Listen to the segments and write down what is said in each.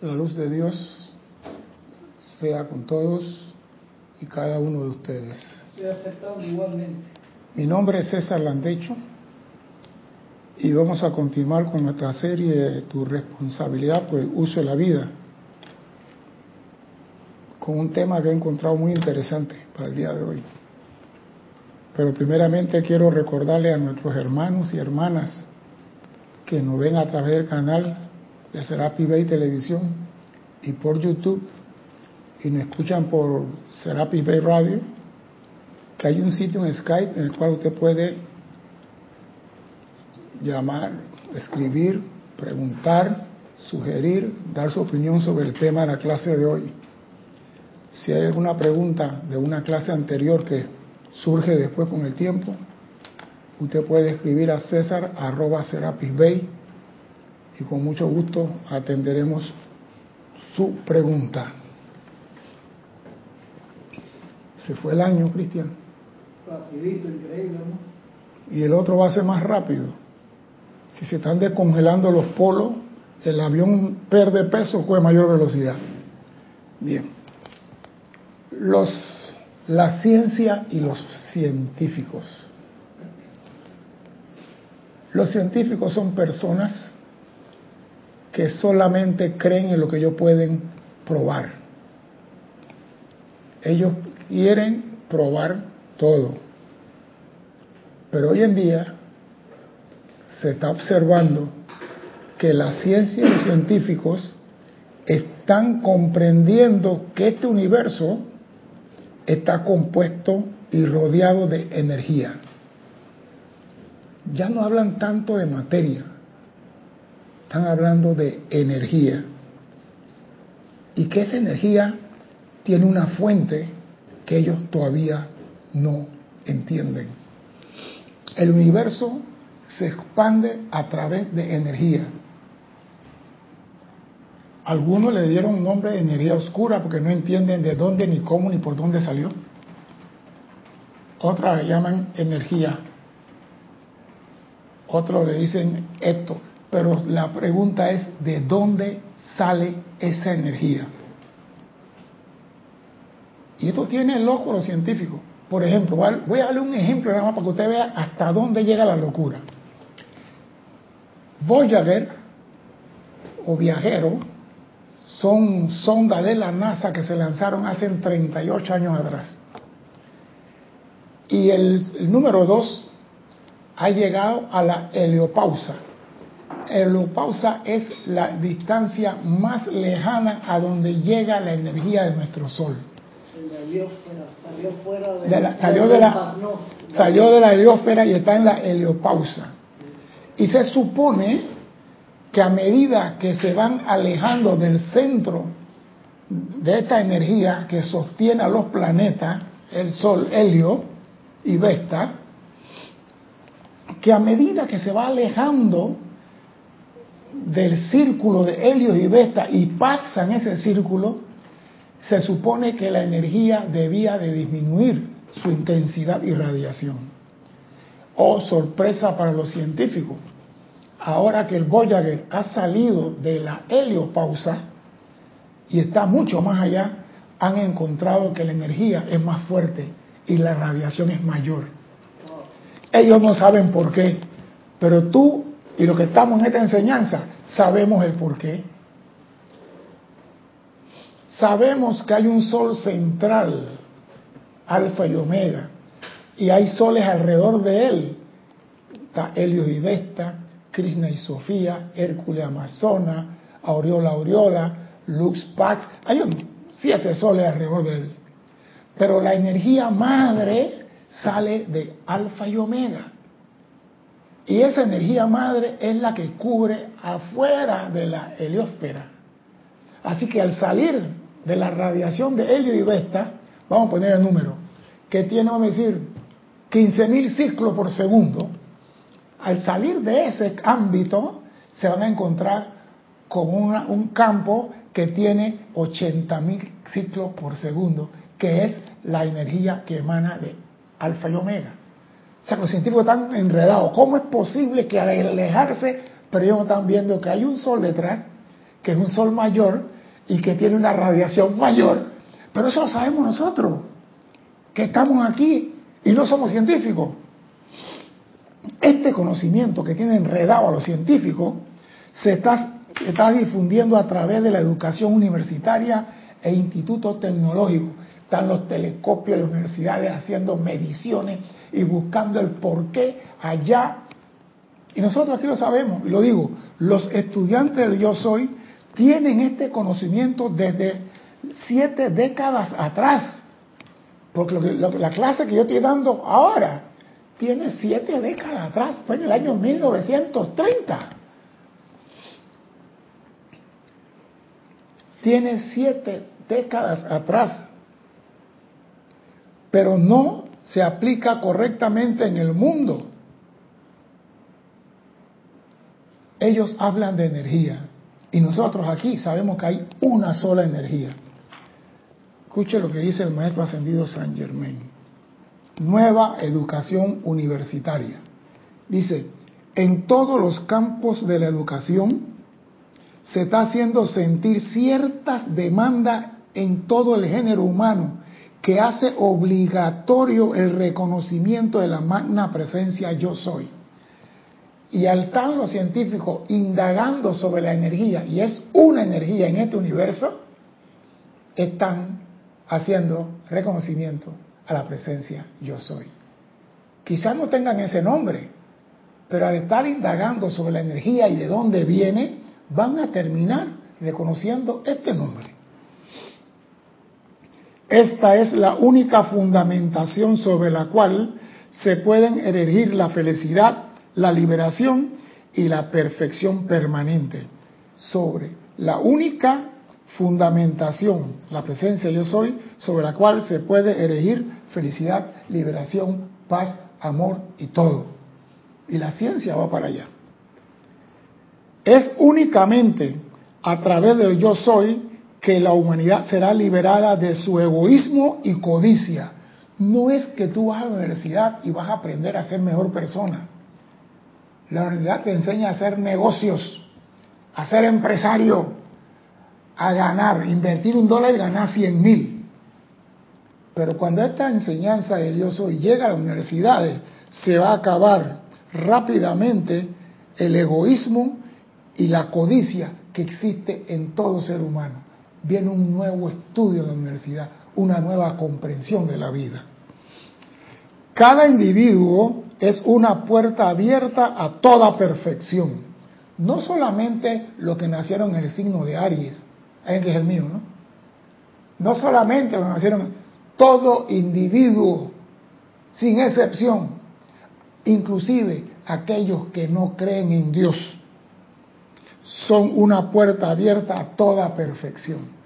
La luz de Dios sea con todos y cada uno de ustedes. Igualmente. Mi nombre es César Landecho y vamos a continuar con nuestra serie Tu responsabilidad por el uso de la vida con un tema que he encontrado muy interesante para el día de hoy. Pero primeramente quiero recordarle a nuestros hermanos y hermanas que nos ven a través del canal de Serapi Bay Televisión y por YouTube y nos escuchan por Serapi Bay Radio, que hay un sitio en Skype en el cual usted puede llamar, escribir, preguntar, sugerir, dar su opinión sobre el tema de la clase de hoy. Si hay alguna pregunta de una clase anterior que surge después con el tiempo, usted puede escribir a César arroba Serapis Bay y con mucho gusto atenderemos su pregunta. Se fue el año, Cristian. Rapidito, increíble, ¿no? Y el otro va a ser más rápido. Si se están descongelando los polos, el avión pierde peso con mayor velocidad. Bien. Los, la ciencia y los científicos. Los científicos son personas que solamente creen en lo que ellos pueden probar. Ellos quieren probar todo. Pero hoy en día se está observando que la ciencia y los científicos están comprendiendo que este universo está compuesto y rodeado de energía. Ya no hablan tanto de materia, están hablando de energía. Y que esta energía tiene una fuente que ellos todavía no entienden. El universo se expande a través de energía. Algunos le dieron un nombre de energía oscura porque no entienden de dónde, ni cómo, ni por dónde salió. Otras le llaman energía. Otros le dicen esto. Pero la pregunta es, ¿de dónde sale esa energía? Y esto tiene loco los científicos. Por ejemplo, voy a darle un ejemplo nada más para que usted vea hasta dónde llega la locura. Voyager o viajero son sondas de la NASA que se lanzaron hace 38 años atrás. Y el, el número 2 ha llegado a la heliopausa. Heliopausa es la distancia más lejana a donde llega la energía de nuestro Sol. Salió fuera de, de la, salió, de la, salió de la heliosfera y está en la heliopausa. Y se supone que a medida que se van alejando del centro de esta energía que sostiene a los planetas, el Sol, Helio y Vesta, que a medida que se va alejando del círculo de Helio y Vesta y pasa en ese círculo, se supone que la energía debía de disminuir su intensidad y radiación. Oh, sorpresa para los científicos. Ahora que el Voyager ha salido de la heliopausa y está mucho más allá, han encontrado que la energía es más fuerte y la radiación es mayor. Ellos no saben por qué, pero tú y los que estamos en esta enseñanza sabemos el por qué. Sabemos que hay un sol central, alfa y omega, y hay soles alrededor de él. Está Helios y Vesta, Krishna y Sofía, Hércules, Amazona, Aureola, Aureola, Lux, Pax. Hay siete soles alrededor de él. Pero la energía madre sale de alfa y omega. Y esa energía madre es la que cubre afuera de la heliosfera. Así que al salir de la radiación de helio y vesta, vamos a poner el número, que tiene, vamos a decir, 15.000 ciclos por segundo, al salir de ese ámbito se van a encontrar con un campo que tiene 80.000 ciclos por segundo, que es la energía que emana de alfa y omega. O sea, los científicos están enredados. ¿Cómo es posible que al alejarse, pero ellos están viendo que hay un sol detrás que es un sol mayor y que tiene una radiación mayor. Pero eso lo sabemos nosotros, que estamos aquí y no somos científicos. Este conocimiento que tiene enredado a los científicos se está, está difundiendo a través de la educación universitaria e institutos tecnológicos. Están los telescopios de las universidades haciendo mediciones y buscando el porqué allá. Y nosotros aquí lo sabemos, y lo digo, los estudiantes del yo soy tienen este conocimiento desde siete décadas atrás. Porque la clase que yo estoy dando ahora tiene siete décadas atrás, fue en el año 1930. Tiene siete décadas atrás, pero no se aplica correctamente en el mundo. Ellos hablan de energía y nosotros aquí sabemos que hay una sola energía. Escuche lo que dice el maestro ascendido San Germain. Nueva educación universitaria. Dice, en todos los campos de la educación se está haciendo sentir ciertas demandas en todo el género humano que hace obligatorio el reconocimiento de la magna presencia yo soy. Y al estar los científicos indagando sobre la energía, y es una energía en este universo, están haciendo reconocimiento a la presencia yo soy. Quizás no tengan ese nombre, pero al estar indagando sobre la energía y de dónde viene, van a terminar reconociendo este nombre. Esta es la única fundamentación sobre la cual se pueden erigir la felicidad, la liberación y la perfección permanente. Sobre la única fundamentación, la presencia yo soy, sobre la cual se puede erigir felicidad, liberación, paz, amor y todo. Y la ciencia va para allá. Es únicamente a través del yo soy que la humanidad será liberada de su egoísmo y codicia. No es que tú vas a la universidad y vas a aprender a ser mejor persona. La universidad te enseña a hacer negocios, a ser empresario, a ganar, invertir un dólar y ganar cien mil. Pero cuando esta enseñanza de Dios soy llega a las universidades, se va a acabar rápidamente el egoísmo y la codicia que existe en todo ser humano viene un nuevo estudio en la universidad, una nueva comprensión de la vida. Cada individuo es una puerta abierta a toda perfección. No solamente los que nacieron en el signo de Aries, que es el mío, ¿no? No solamente los que nacieron, todo individuo, sin excepción, inclusive aquellos que no creen en Dios son una puerta abierta a toda perfección.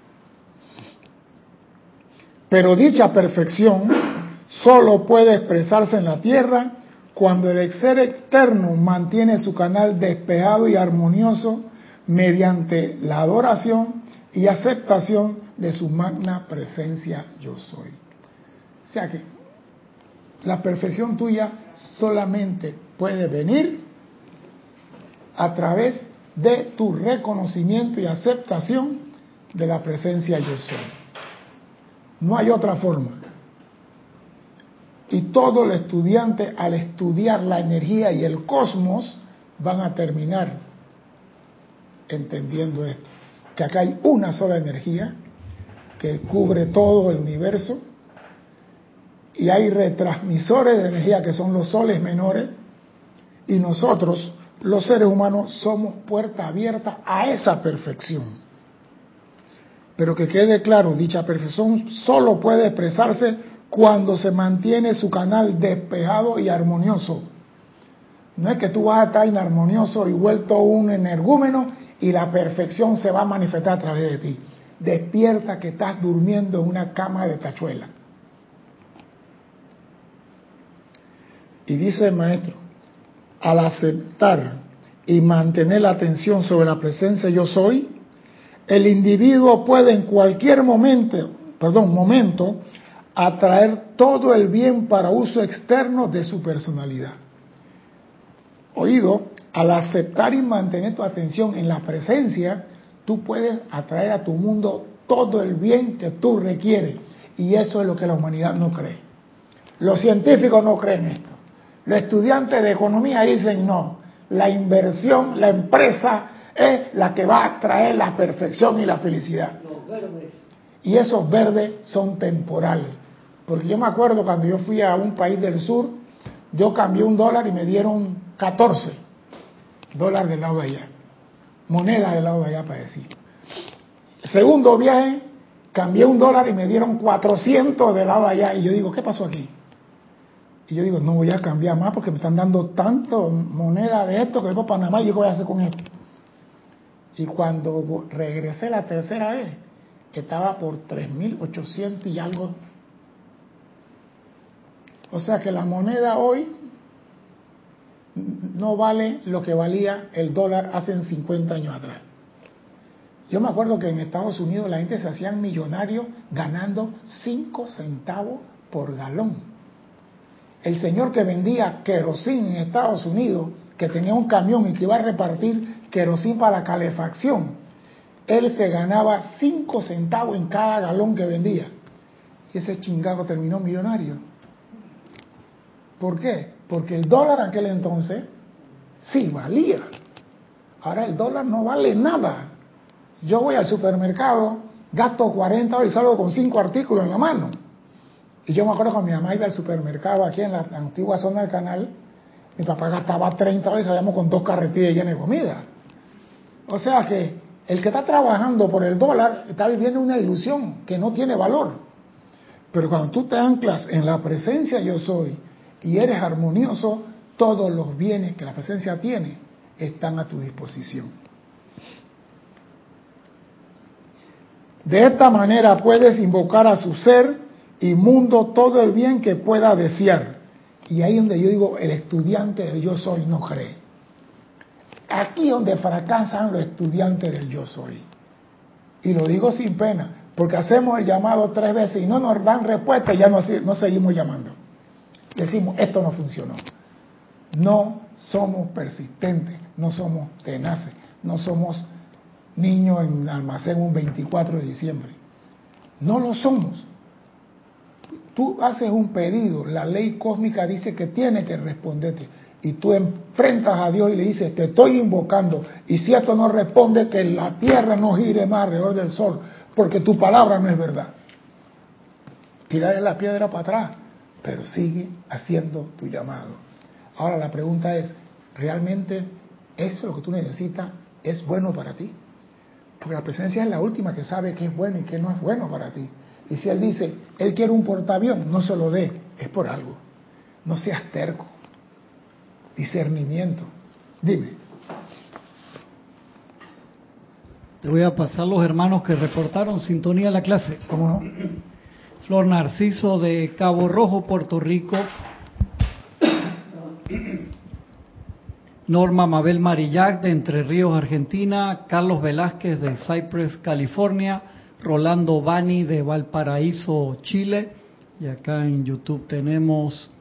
Pero dicha perfección solo puede expresarse en la tierra cuando el ser externo mantiene su canal despejado y armonioso mediante la adoración y aceptación de su magna presencia yo soy. O sea que la perfección tuya solamente puede venir a través de tu reconocimiento y aceptación de la presencia yo soy. No hay otra forma. Y todo el estudiante al estudiar la energía y el cosmos van a terminar entendiendo esto, que acá hay una sola energía que cubre todo el universo y hay retransmisores de energía que son los soles menores y nosotros los seres humanos somos puerta abierta a esa perfección. Pero que quede claro, dicha perfección solo puede expresarse cuando se mantiene su canal despejado y armonioso. No es que tú vas a estar inarmonioso y vuelto un energúmeno y la perfección se va a manifestar a través de ti. Despierta que estás durmiendo en una cama de tachuela. Y dice el maestro, al aceptar y mantener la atención sobre la presencia yo soy, el individuo puede en cualquier momento, perdón, momento, atraer todo el bien para uso externo de su personalidad. Oído, al aceptar y mantener tu atención en la presencia, tú puedes atraer a tu mundo todo el bien que tú requieres. Y eso es lo que la humanidad no cree. Los científicos no creen esto. Los estudiantes de economía dicen no. La inversión, la empresa es la que va a traer la perfección y la felicidad. Los verdes. Y esos verdes son temporales. Porque yo me acuerdo cuando yo fui a un país del sur, yo cambié un dólar y me dieron 14 dólares del lado de allá. Moneda del lado de allá para decir. Segundo viaje, cambié un dólar y me dieron 400 del lado de allá. Y yo digo, ¿qué pasó aquí? Y yo digo, no voy a cambiar más porque me están dando tanto moneda de esto que vengo a Panamá y yo qué voy a hacer con esto. Y cuando regresé la tercera vez, estaba por 3.800 y algo. O sea que la moneda hoy no vale lo que valía el dólar hace 50 años atrás. Yo me acuerdo que en Estados Unidos la gente se hacían millonarios ganando 5 centavos por galón. El señor que vendía querosín en Estados Unidos, que tenía un camión y que iba a repartir querosín para calefacción, él se ganaba 5 centavos en cada galón que vendía. Y ese chingado terminó millonario. ¿Por qué? Porque el dólar en aquel entonces sí valía. Ahora el dólar no vale nada. Yo voy al supermercado, gasto 40 y salgo con 5 artículos en la mano. Y yo me acuerdo cuando mi mamá iba al supermercado aquí en la antigua zona del canal, mi papá gastaba 30 veces, salíamos con dos carretillas llenas de comida. O sea que el que está trabajando por el dólar está viviendo una ilusión que no tiene valor. Pero cuando tú te anclas en la presencia yo soy y eres armonioso, todos los bienes que la presencia tiene están a tu disposición. De esta manera puedes invocar a su ser y mundo todo el bien que pueda desear. Y ahí donde yo digo, el estudiante del yo soy no cree. Aquí donde fracasan los estudiantes del yo soy. Y lo digo sin pena, porque hacemos el llamado tres veces y no nos dan respuesta y ya no, no seguimos llamando. Decimos, esto no funcionó. No somos persistentes, no somos tenaces, no somos niños en almacén un 24 de diciembre. No lo somos. Tú haces un pedido, la ley cósmica dice que tiene que responderte. Y tú enfrentas a Dios y le dices, te estoy invocando. Y si esto no responde, que la tierra no gire más alrededor del sol, porque tu palabra no es verdad. Tirarle la piedra para atrás, pero sigue haciendo tu llamado. Ahora la pregunta es, ¿realmente eso lo que tú necesitas es bueno para ti? Porque la presencia es la última que sabe qué es bueno y qué no es bueno para ti. Y si él dice, él quiere un portaavión, no se lo dé, es por algo. No seas terco. Discernimiento. Dime. Te voy a pasar los hermanos que reportaron sintonía a la clase. ¿Cómo no? Flor Narciso de Cabo Rojo, Puerto Rico. Norma Mabel Marillac de Entre Ríos, Argentina. Carlos Velázquez de Cypress, California. Rolando Bani de Valparaíso, Chile. Y acá en YouTube tenemos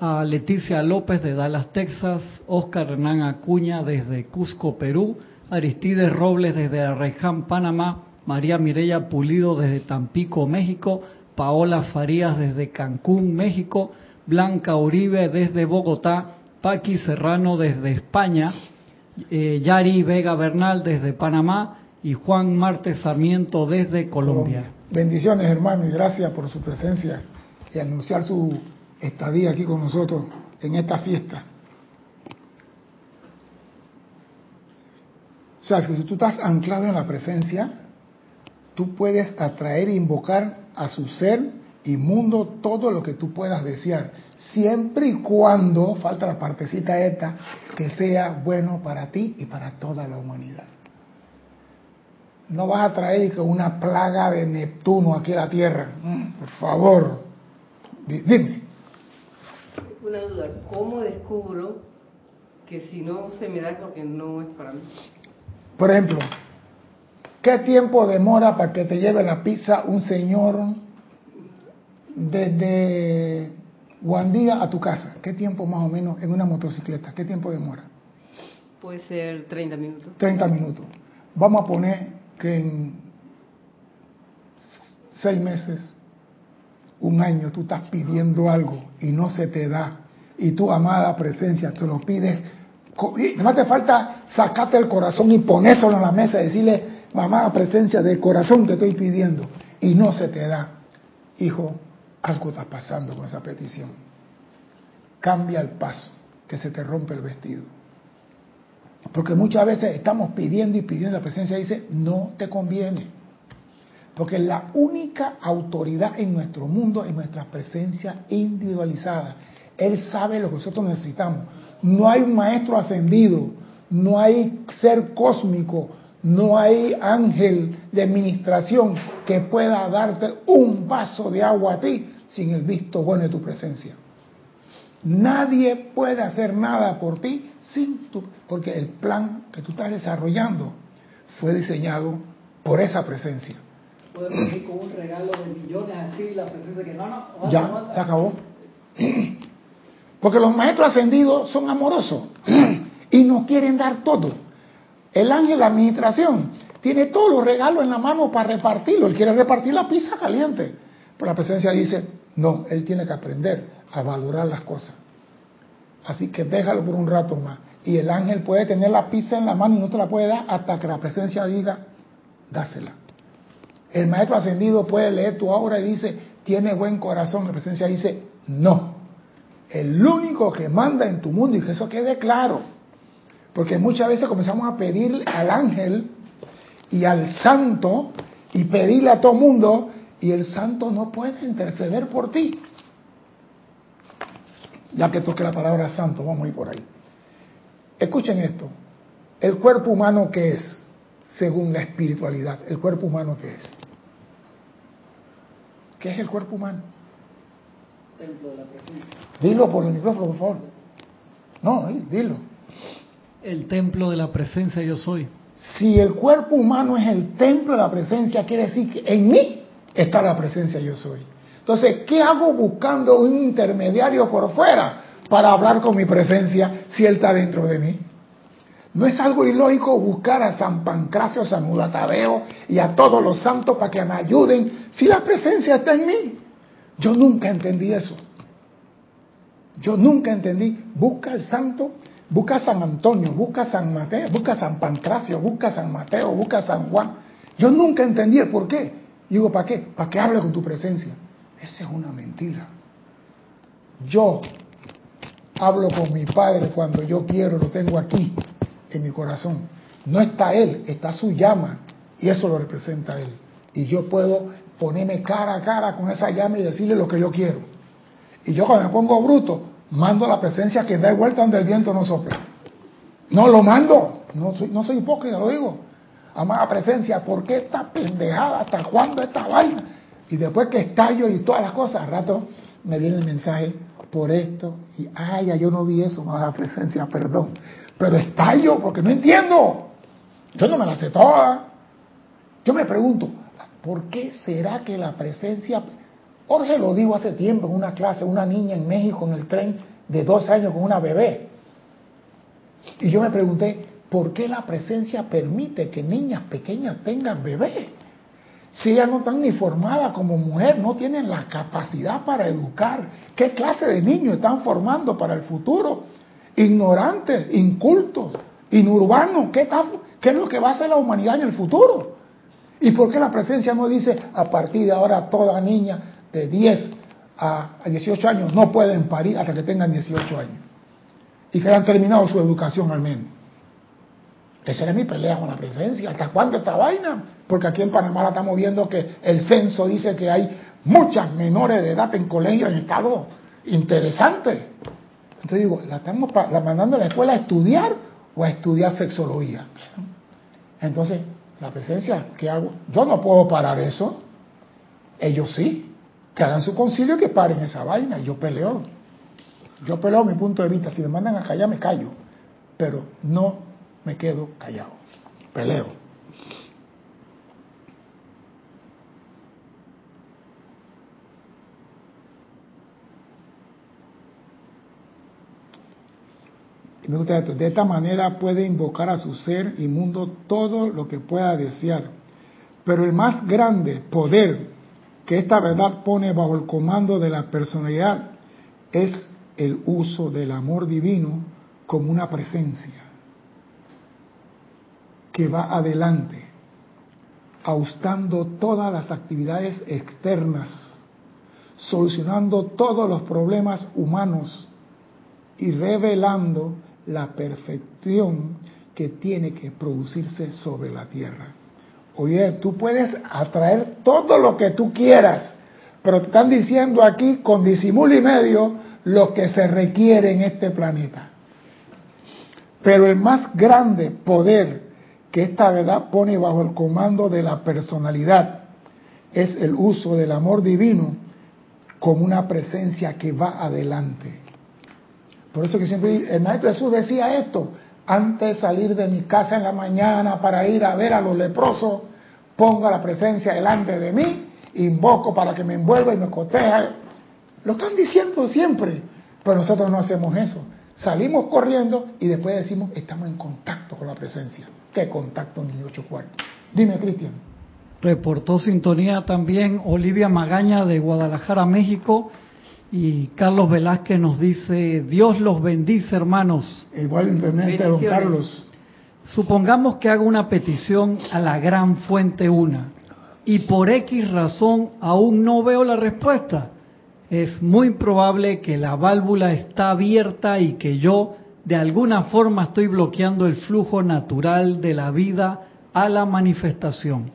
a Leticia López de Dallas, Texas. Oscar Hernán Acuña desde Cusco, Perú. Aristides Robles desde Arreján, Panamá. María Mireya Pulido desde Tampico, México. Paola Farías desde Cancún, México. Blanca Uribe desde Bogotá. Paqui Serrano desde España. Eh, Yari Vega Bernal desde Panamá y Juan Marte Sarmiento desde Colombia. Bendiciones, hermano, y gracias por su presencia y anunciar su estadía aquí con nosotros en esta fiesta. O sea, que si tú estás anclado en la presencia, tú puedes atraer e invocar a su ser y mundo todo lo que tú puedas desear, siempre y cuando, falta la partecita esta, que sea bueno para ti y para toda la humanidad. No vas a traer una plaga de Neptuno aquí a la Tierra. Mm, por favor, dime. Una duda, ¿cómo descubro que si no se me da es porque no es para mí? Por ejemplo, ¿qué tiempo demora para que te lleve la pizza un señor desde Guandía a tu casa? ¿Qué tiempo más o menos en una motocicleta? ¿Qué tiempo demora? Puede ser 30 minutos. 30 minutos. vamos a poner que en seis meses, un año, tú estás pidiendo algo y no se te da, y tu amada presencia te lo pides, y más te falta sacarte el corazón y ponérselo en la mesa y decirle, amada presencia, del corazón te estoy pidiendo, y no se te da. Hijo, algo está pasando con esa petición. Cambia el paso, que se te rompe el vestido. Porque muchas veces estamos pidiendo y pidiendo, la presencia dice, no te conviene. Porque la única autoridad en nuestro mundo es nuestra presencia individualizada. Él sabe lo que nosotros necesitamos. No hay un maestro ascendido, no hay ser cósmico, no hay ángel de administración que pueda darte un vaso de agua a ti sin el visto bueno de tu presencia. Nadie puede hacer nada por ti sin tu, porque el plan que tú estás desarrollando fue diseñado por esa presencia. Puede venir con un regalo de millones así, la presencia que no, no, ya, se acabó. Porque los maestros ascendidos son amorosos y nos quieren dar todo. El ángel de administración tiene todos los regalos en la mano para repartirlo. Él quiere repartir la pizza caliente. Pero la presencia dice, no, él tiene que aprender a valorar las cosas. Así que déjalo por un rato más. Y el ángel puede tener la pizza en la mano y no te la puede dar hasta que la presencia diga, dásela. El maestro ascendido puede leer tu obra y dice, tiene buen corazón. La presencia dice, no. El único que manda en tu mundo, y que eso quede claro, porque muchas veces comenzamos a pedir al ángel y al santo y pedirle a todo mundo y el santo no puede interceder por ti. Ya que toque la palabra santo, vamos a ir por ahí. Escuchen esto. El cuerpo humano que es, según la espiritualidad, el cuerpo humano que es. ¿Qué es el cuerpo humano? Templo de la presencia. Dilo por el micrófono, por favor. No, dilo. El templo de la presencia yo soy. Si el cuerpo humano es el templo de la presencia, quiere decir que en mí está la presencia yo soy. Entonces, ¿qué hago buscando un intermediario por fuera para hablar con mi presencia si Él está dentro de mí? ¿No es algo ilógico buscar a San Pancracio, San Mulatadeo y a todos los santos para que me ayuden si la presencia está en mí? Yo nunca entendí eso. Yo nunca entendí. Busca al santo, busca a San Antonio, busca a San Mateo, busca a San Pancracio, busca a San Mateo, busca a San Juan. Yo nunca entendí el por qué. Digo, ¿para qué? Para que hable con tu presencia. Esa es una mentira. Yo hablo con mi Padre cuando yo quiero, lo tengo aquí, en mi corazón. No está Él, está su llama, y eso lo representa Él. Y yo puedo ponerme cara a cara con esa llama y decirle lo que yo quiero. Y yo cuando me pongo bruto, mando la presencia que da vuelta donde el viento no sopla. No lo mando, no soy, no soy hipócrita, lo digo. Amada presencia, ¿por qué esta pendejada? ¿Hasta cuándo esta vaina? Y después que estallo y todas las cosas, al rato me viene el mensaje por esto. Y, ay, ya yo no vi eso, amada presencia, perdón. Pero estallo porque no entiendo. Yo no me la sé toda. Yo me pregunto, ¿por qué será que la presencia... Jorge lo dijo hace tiempo en una clase, una niña en México en el tren de dos años con una bebé. Y yo me pregunté, ¿Por qué la presencia permite que niñas pequeñas tengan bebés? Si ellas no están ni formadas como mujer, no tienen la capacidad para educar. ¿Qué clase de niños están formando para el futuro? Ignorantes, incultos, inurbanos. ¿Qué, ¿Qué es lo que va a hacer la humanidad en el futuro? ¿Y por qué la presencia no dice a partir de ahora toda niña de 10 a 18 años no pueden parir hasta que tengan 18 años? Y que hayan terminado su educación al menos. Esa era mi pelea con la presencia. ¿Hasta cuándo esta vaina? Porque aquí en Panamá la estamos viendo que el censo dice que hay muchas menores de edad en colegios en estado interesante. Entonces digo, ¿la estamos mandando a la escuela a estudiar o a estudiar sexología? Entonces, la presencia, ¿qué hago? Yo no puedo parar eso. Ellos sí. Que hagan su concilio y que paren esa vaina. Yo peleo. Yo peleo mi punto de vista. Si me mandan a callar, me callo. Pero no me quedo callado, peleo. Y me gusta esto. De esta manera puede invocar a su ser inmundo todo lo que pueda desear. Pero el más grande poder que esta verdad pone bajo el comando de la personalidad es el uso del amor divino como una presencia que va adelante, austando todas las actividades externas, solucionando todos los problemas humanos y revelando la perfección que tiene que producirse sobre la tierra. Oye, tú puedes atraer todo lo que tú quieras, pero te están diciendo aquí con disimulo y medio lo que se requiere en este planeta. Pero el más grande poder que esta verdad pone bajo el comando de la personalidad es el uso del amor divino como una presencia que va adelante. Por eso que siempre el Maestro Jesús decía esto, antes de salir de mi casa en la mañana para ir a ver a los leprosos, pongo la presencia delante de mí, invoco para que me envuelva y me coteja. Lo están diciendo siempre, pero nosotros no hacemos eso. Salimos corriendo y después decimos, estamos en contacto con la presencia. ¿Qué contacto ni ocho cuartos? Dime, Cristian. Reportó sintonía también Olivia Magaña de Guadalajara, México. Y Carlos Velázquez nos dice, Dios los bendice, hermanos. Igualmente, don Carlos. Supongamos que hago una petición a la gran fuente una y por X razón aún no veo la respuesta. Es muy probable que la válvula está abierta y que yo de alguna forma estoy bloqueando el flujo natural de la vida a la manifestación,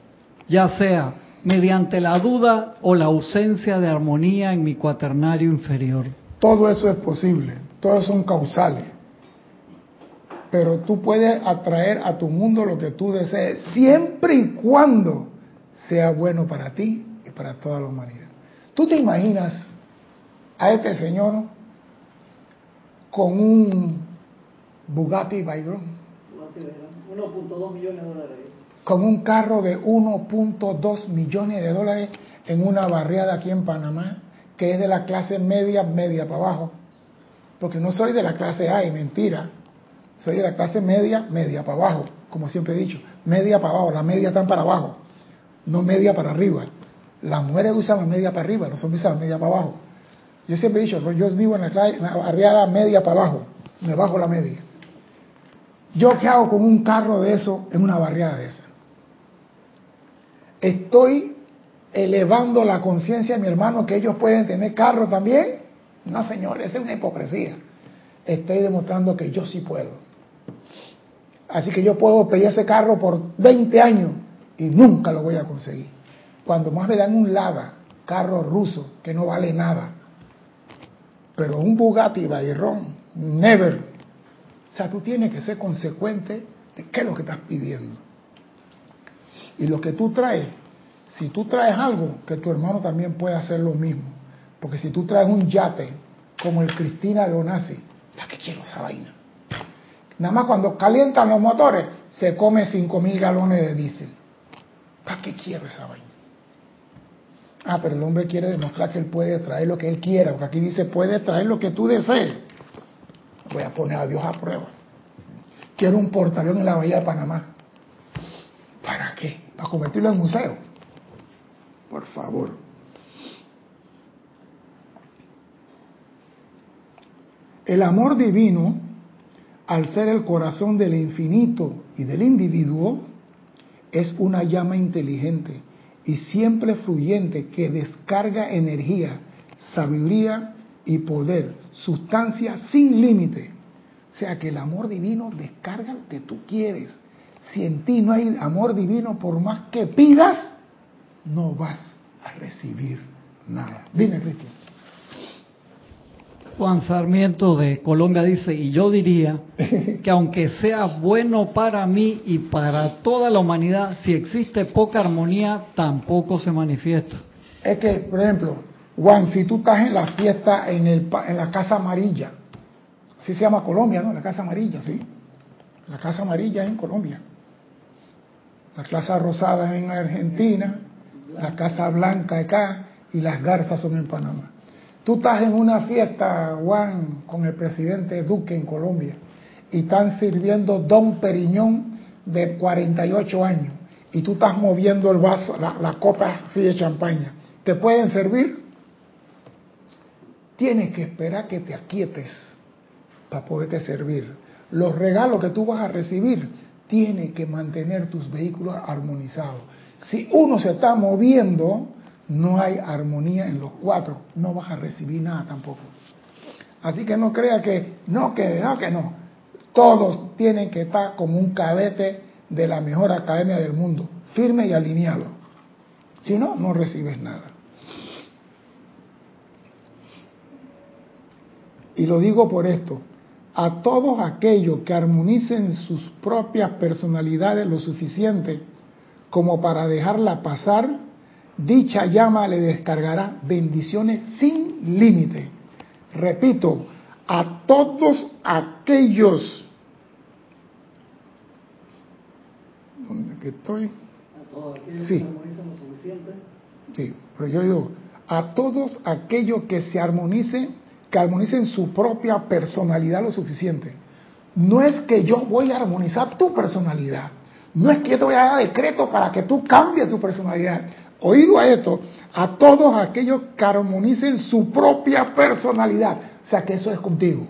ya sea mediante la duda o la ausencia de armonía en mi cuaternario inferior. Todo eso es posible, todos son causales. Pero tú puedes atraer a tu mundo lo que tú desees, siempre y cuando sea bueno para ti y para toda la humanidad. ¿Tú te imaginas a este señor con un Bugatti Veyron. 1.2 millones de dólares. Con un carro de 1.2 millones de dólares en una barriada aquí en Panamá, que es de la clase media, media para abajo. Porque no soy de la clase A, y mentira. Soy de la clase media, media para abajo, como siempre he dicho. Media para abajo, la media están para abajo, no media para arriba. Las mujeres usan la media para arriba, los hombres usan la media para abajo. Yo siempre he dicho, yo vivo en la, en la barriada media para abajo, me bajo la media. ¿Yo qué hago con un carro de eso en una barriada de esa? ¿Estoy elevando la conciencia de mi hermano que ellos pueden tener carro también? No, señor, esa es una hipocresía. Estoy demostrando que yo sí puedo. Así que yo puedo pedir ese carro por 20 años y nunca lo voy a conseguir. Cuando más me dan un Lada, carro ruso, que no vale nada. Pero un Bugatti Veyron, never sea, tú tienes que ser consecuente de qué es lo que estás pidiendo. Y lo que tú traes, si tú traes algo, que tu hermano también puede hacer lo mismo. Porque si tú traes un yate como el Cristina de Onasi, ¿para qué quiero esa vaina? Nada más cuando calientan los motores, se come 5 mil galones de diésel. ¿Para qué quiero esa vaina? Ah, pero el hombre quiere demostrar que él puede traer lo que él quiera, porque aquí dice, puede traer lo que tú desees voy a poner a Dios a prueba. Quiero un portaleón en la bahía de Panamá. ¿Para qué? ¿Para convertirlo en museo? Por favor. El amor divino, al ser el corazón del infinito y del individuo, es una llama inteligente y siempre fluyente que descarga energía, sabiduría y poder, sustancia sin límite. O sea que el amor divino descarga lo que tú quieres. Si en ti no hay amor divino, por más que pidas, no vas a recibir nada. Dime, Cristian. Juan Sarmiento de Colombia dice, y yo diría que aunque sea bueno para mí y para toda la humanidad, si existe poca armonía, tampoco se manifiesta. Es que, por ejemplo, Juan, si tú estás en la fiesta en, el, en la Casa Amarilla, así se llama Colombia, ¿no? La Casa Amarilla, sí. La Casa Amarilla en Colombia. La Casa Rosada en Argentina, la Casa Blanca acá y las Garzas son en Panamá. Tú estás en una fiesta, Juan, con el presidente Duque en Colombia y están sirviendo Don Periñón de 48 años y tú estás moviendo el vaso, la, copa así de champaña. ¿Te pueden servir? Tienes que esperar que te aquietes para poderte servir. Los regalos que tú vas a recibir, tiene que mantener tus vehículos armonizados. Si uno se está moviendo, no hay armonía en los cuatro, no vas a recibir nada tampoco. Así que no crea que no, que no, que no. Todos tienen que estar como un cadete de la mejor academia del mundo, firme y alineado. Si no, no recibes nada. Y lo digo por esto, a todos aquellos que armonicen sus propias personalidades lo suficiente como para dejarla pasar, dicha llama le descargará bendiciones sin límite. Repito, a todos aquellos ¿Dónde que estoy? A todos aquellos Sí. que armonizan lo suficiente. Sí, pero yo digo, a todos aquellos que se armonicen, que armonicen su propia personalidad lo suficiente. No es que yo voy a armonizar tu personalidad. No es que yo te voy a dar decreto para que tú cambies tu personalidad. Oído a esto, a todos aquellos que armonicen su propia personalidad. O sea que eso es contigo.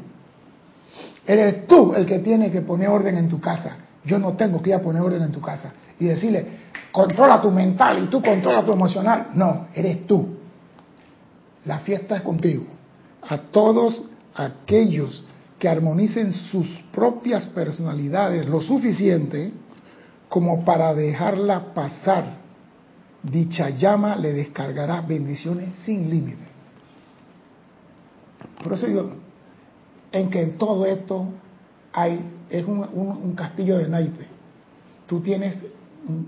Eres tú el que tiene que poner orden en tu casa. Yo no tengo que ir a poner orden en tu casa y decirle, controla tu mental y tú controla tu emocional. No, eres tú. La fiesta es contigo. A todos aquellos que armonicen sus propias personalidades lo suficiente como para dejarla pasar, dicha llama le descargará bendiciones sin límite. Por eso yo, en que en todo esto hay, es un, un- castillo de naipes. Tú tienes un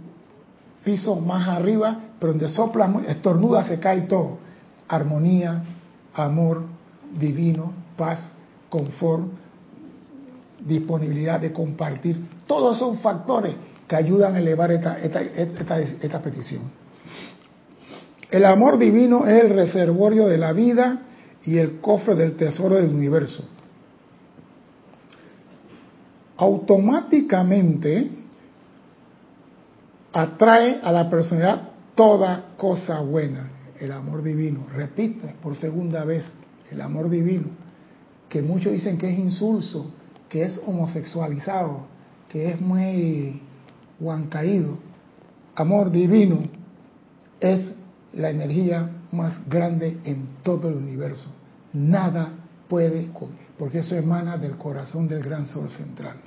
piso más arriba, pero donde sopla, estornuda, se cae todo. Armonía, amor divino, paz, confort, disponibilidad de compartir. Todos son factores que ayudan a elevar esta, petición. El amor divino es el reservorio de la vida y el cofre del tesoro del universo. Automáticamente atrae a la personalidad toda cosa buena, el amor divino. Repite por segunda vez, el amor divino, que muchos dicen que es insulso, que es homosexualizado, que es muy huancaído. Amor divino es la energía más grande en todo el universo. Nada puede, porque eso emana del corazón del gran sol central.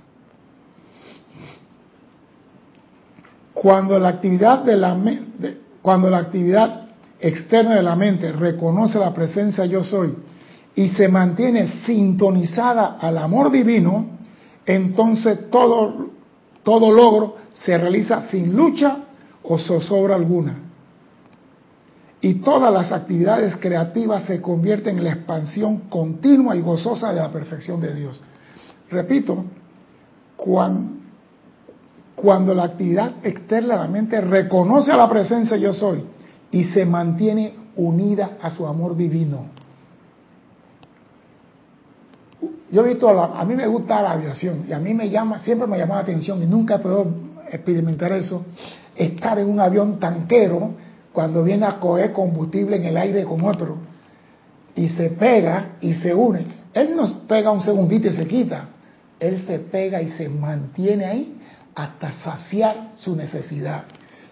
Cuando la actividad de la de- cuando la actividad externa de la mente reconoce la presencia yo soy y se mantiene sintonizada al amor divino, entonces todo todo logro se realiza sin lucha o zozobra alguna. Y todas las actividades creativas se convierten en la expansión continua y gozosa de la perfección de Dios. Repito, cuan- cuando la actividad externa de la mente reconoce a la presencia yo soy y se mantiene unida a su amor divino. Yo he visto, la- a mí me gusta la aviación y a mí me llama, siempre me llama la atención y nunca puedo experimentar eso, estar en un avión tanquero cuando viene a coger combustible en el aire con otro y se pega y se une. Él nos pega un segundito y se quita. Él se pega y se mantiene ahí hasta saciar su necesidad.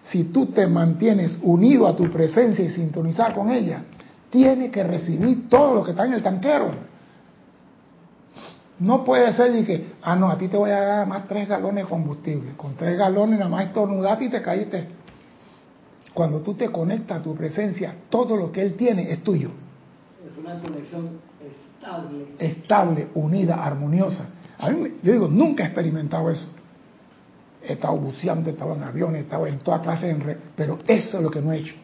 Si tú te mantienes unido a tu presencia y sintonizado con ella, tiene que recibir todo lo que está en el tanquero. No puede ser de que, ah, no, a ti te voy a dar más tres galones de combustible. Con tres galones nada más estornudaste y te caíste. Cuando tú te conectas a tu presencia, todo lo que Él tiene es tuyo. Es una conexión estable. Estable, unida, armoniosa. A mí, yo digo, nunca he experimentado eso. He estado buceando, he estado en aviones, he estado en toda clase de... enre- Pero eso es lo que no he hecho.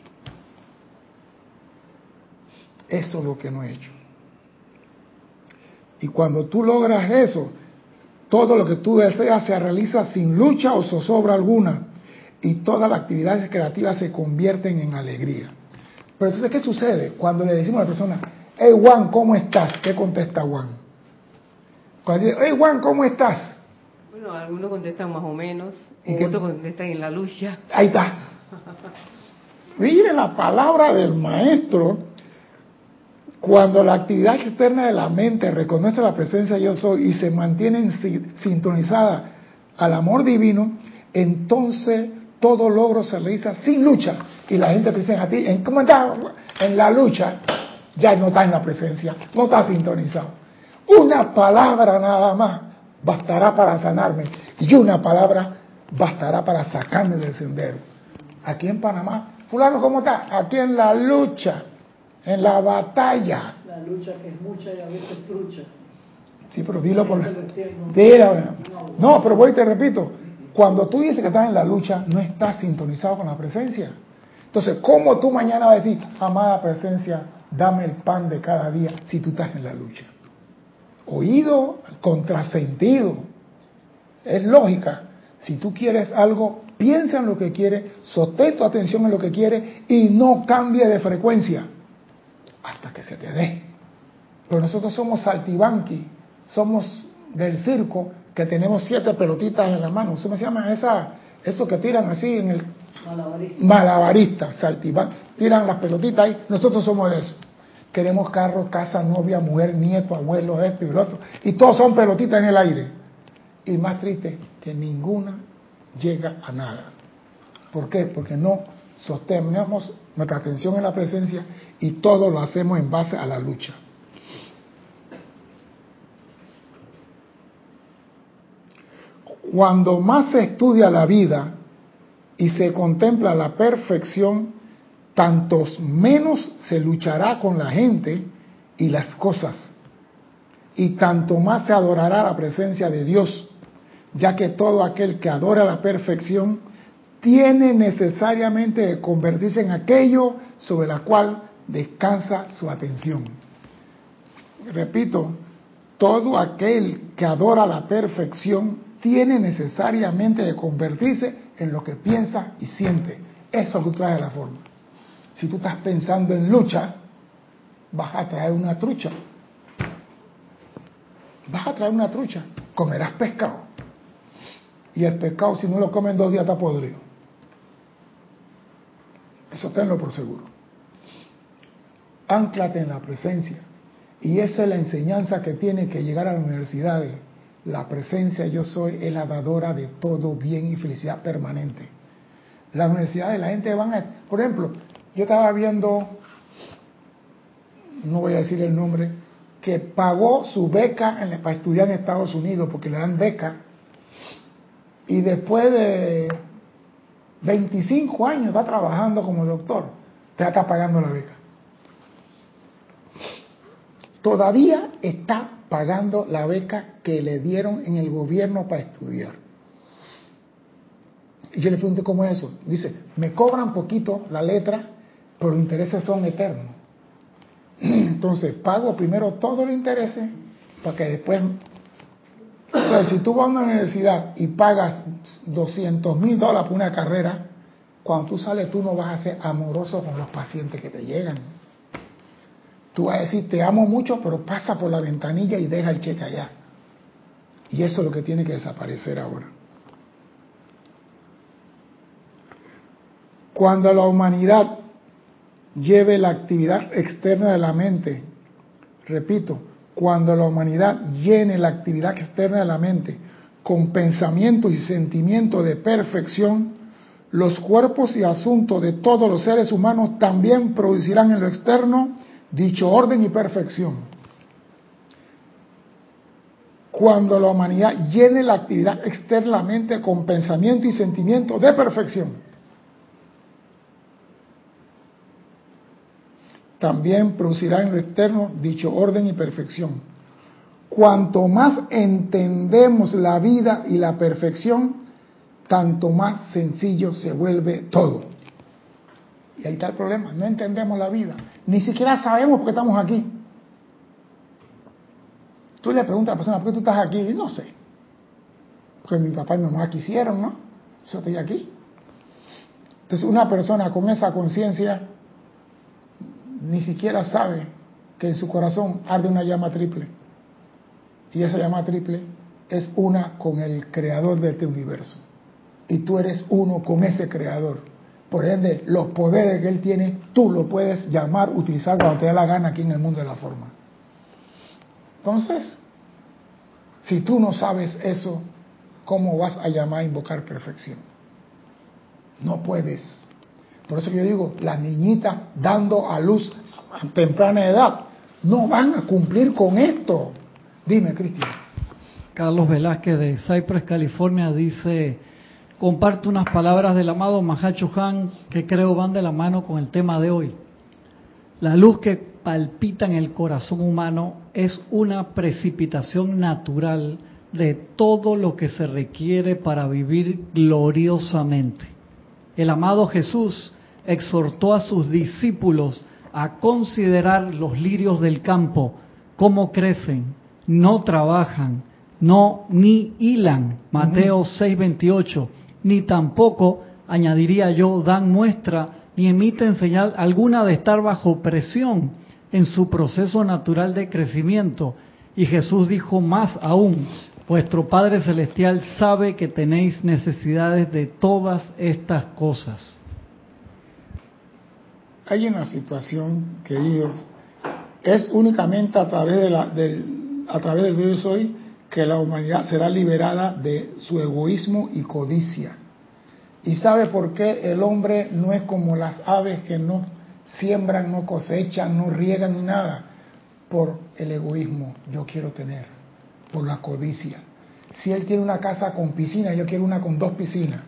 Eso es lo que no he hecho. Y cuando tú logras eso, todo lo que tú deseas se realiza sin lucha o zozobra alguna. Y todas las actividades creativas se convierten en alegría. Pero entonces, ¿qué sucede? Cuando le decimos a la persona, hey Juan, ¿cómo estás? ¿Qué contesta Juan? Cuando dice, hey Juan, ¿cómo estás? Bueno, algunos contestan más o menos, otros contestan en la lucha. Ahí está. Mire la palabra del maestro. Cuando la actividad externa de la mente reconoce la presencia yo soy y se mantiene en si- sintonizada al amor divino, entonces todo logro se realiza sin lucha. Y la gente te dice a ti, ¿en cómo estás? En la lucha, ya no estás en la presencia, no estás sintonizado. Una palabra nada más bastará para sanarme y una palabra bastará para sacarme del sendero. Aquí en Panamá, fulano, ¿cómo está? Aquí en la lucha, en la batalla. La lucha que es mucha y a veces trucha. Sí, pero dilo por. Dilo. No, pero voy y te repito. Cuando tú dices que estás en la lucha, no estás sintonizado con la presencia. Entonces, ¿cómo tú mañana vas a decir, amada presencia, dame el pan de cada día si tú estás en la lucha? Oído, contrasentido. Es lógica. Si tú quieres algo, piensa en lo que quieres, sostén tu atención en lo que quieres y no cambie de frecuencia hasta que se te dé. Pero nosotros somos saltibanqui, somos del circo que tenemos siete pelotitas en la mano. ¿Cómo se llama esa, eso que tiran así en el Malabarista. malabarista, saltibanqui? Tiran las pelotitas ahí. Nosotros somos de eso. Queremos carro, casa, novia, mujer, nieto, abuelo, esto y lo otro. Y todos son pelotitas en el aire. Y más triste, que ninguna llega a nada. ¿Por qué? Porque no sostenemos nuestra atención en la presencia y todo lo hacemos en base a la lucha. Cuando más se estudia la vida y se contempla la perfección, tantos menos se luchará con la gente y las cosas, y tanto más se adorará la presencia de Dios, ya que todo aquel que adora la perfección tiene necesariamente de convertirse en aquello sobre la cual descansa su atención. Repito, todo aquel que adora la perfección tiene necesariamente de convertirse en lo que piensa y siente. Eso que trae la forma. Si tú estás pensando en lucha, vas a traer una trucha. Vas a traer una trucha. Comerás pescado. Y el pescado, si no lo comen dos días, está podrido. Eso tenlo por seguro. Anclate en la presencia. Y esa es la enseñanza que tiene que llegar a las universidades. La presencia yo soy es la dadora de todo bien y felicidad permanente. Las universidades, la gente van a... Por ejemplo, yo estaba viendo, no voy a decir el nombre, que pagó su beca para estudiar en Estados Unidos, porque le dan beca, y después de 25 años está trabajando como doctor, te está pagando la beca. Todavía está pagando la beca que le dieron en el gobierno para estudiar. Y yo le pregunté cómo es eso. Dice, me cobran poquito la letra, pero los intereses son eternos. Entonces, pago primero todos los intereses para que después... Entonces, si tú vas a una universidad y pagas 200 mil dólares por una carrera, cuando tú sales tú no vas a ser amoroso con los pacientes que te llegan. Tú vas a decir, te amo mucho, pero pasa por la ventanilla y deja el cheque allá. Y eso es lo que tiene que desaparecer ahora. Cuando la humanidad lleve la actividad externa de la mente, repito, cuando la humanidad llene la actividad externa de la mente con pensamiento y sentimiento de perfección, los cuerpos y asuntos de todos los seres humanos también producirán en lo externo dicho orden y perfección. Cuando la humanidad llene la actividad externamente con pensamiento y sentimiento de perfección, también producirá en lo externo dicho orden y perfección. Cuanto más entendemos la vida y la perfección, tanto más sencillo se vuelve todo. Y ahí está el problema, no entendemos la vida, ni siquiera sabemos por qué estamos aquí. Tú le preguntas a la persona, ¿por qué tú estás aquí? Y no sé. Porque mi papá y mi mamá quisieron, ¿no? Yo estoy aquí. Entonces una persona con esa conciencia ni siquiera sabe que en su corazón arde una llama triple. y esa llama triple es una con el creador de este universo. Y tú eres uno con ese creador. Por ende, los poderes que él tiene, tú lo puedes llamar, utilizar cuando te dé la gana aquí en el mundo de la forma. Entonces, si tú no sabes eso, ¿cómo vas a llamar a invocar perfección? No puedes. Por eso yo digo, las niñitas dando a luz a temprana edad no van a cumplir con esto. Dime, Cristian. Carlos Velázquez de Cypress, California, dice, comparte unas palabras del amado Mahacho Han que creo van de la mano con el tema de hoy. La luz que palpita en el corazón humano es una precipitación natural de todo lo que se requiere para vivir gloriosamente. El amado Jesús exhortó a sus discípulos a considerar los lirios del campo, cómo crecen, no trabajan, no ni hilan, Mateo 6:28, ni tampoco, añadiría yo, dan muestra ni emiten señal alguna de estar bajo presión en su proceso natural de crecimiento. Y Jesús dijo más aún, vuestro Padre Celestial sabe que tenéis necesidades de todas estas cosas. Hay una situación que Dios es únicamente a través de la, del, a través Dios hoy que la humanidad será liberada de su egoísmo y codicia. ¿Y sabe por qué el hombre no es como las aves que no siembran, no cosechan, no riegan ni nada? Por el egoísmo, yo quiero tener, por la codicia. Si él tiene una casa con piscina, yo quiero una con dos piscinas.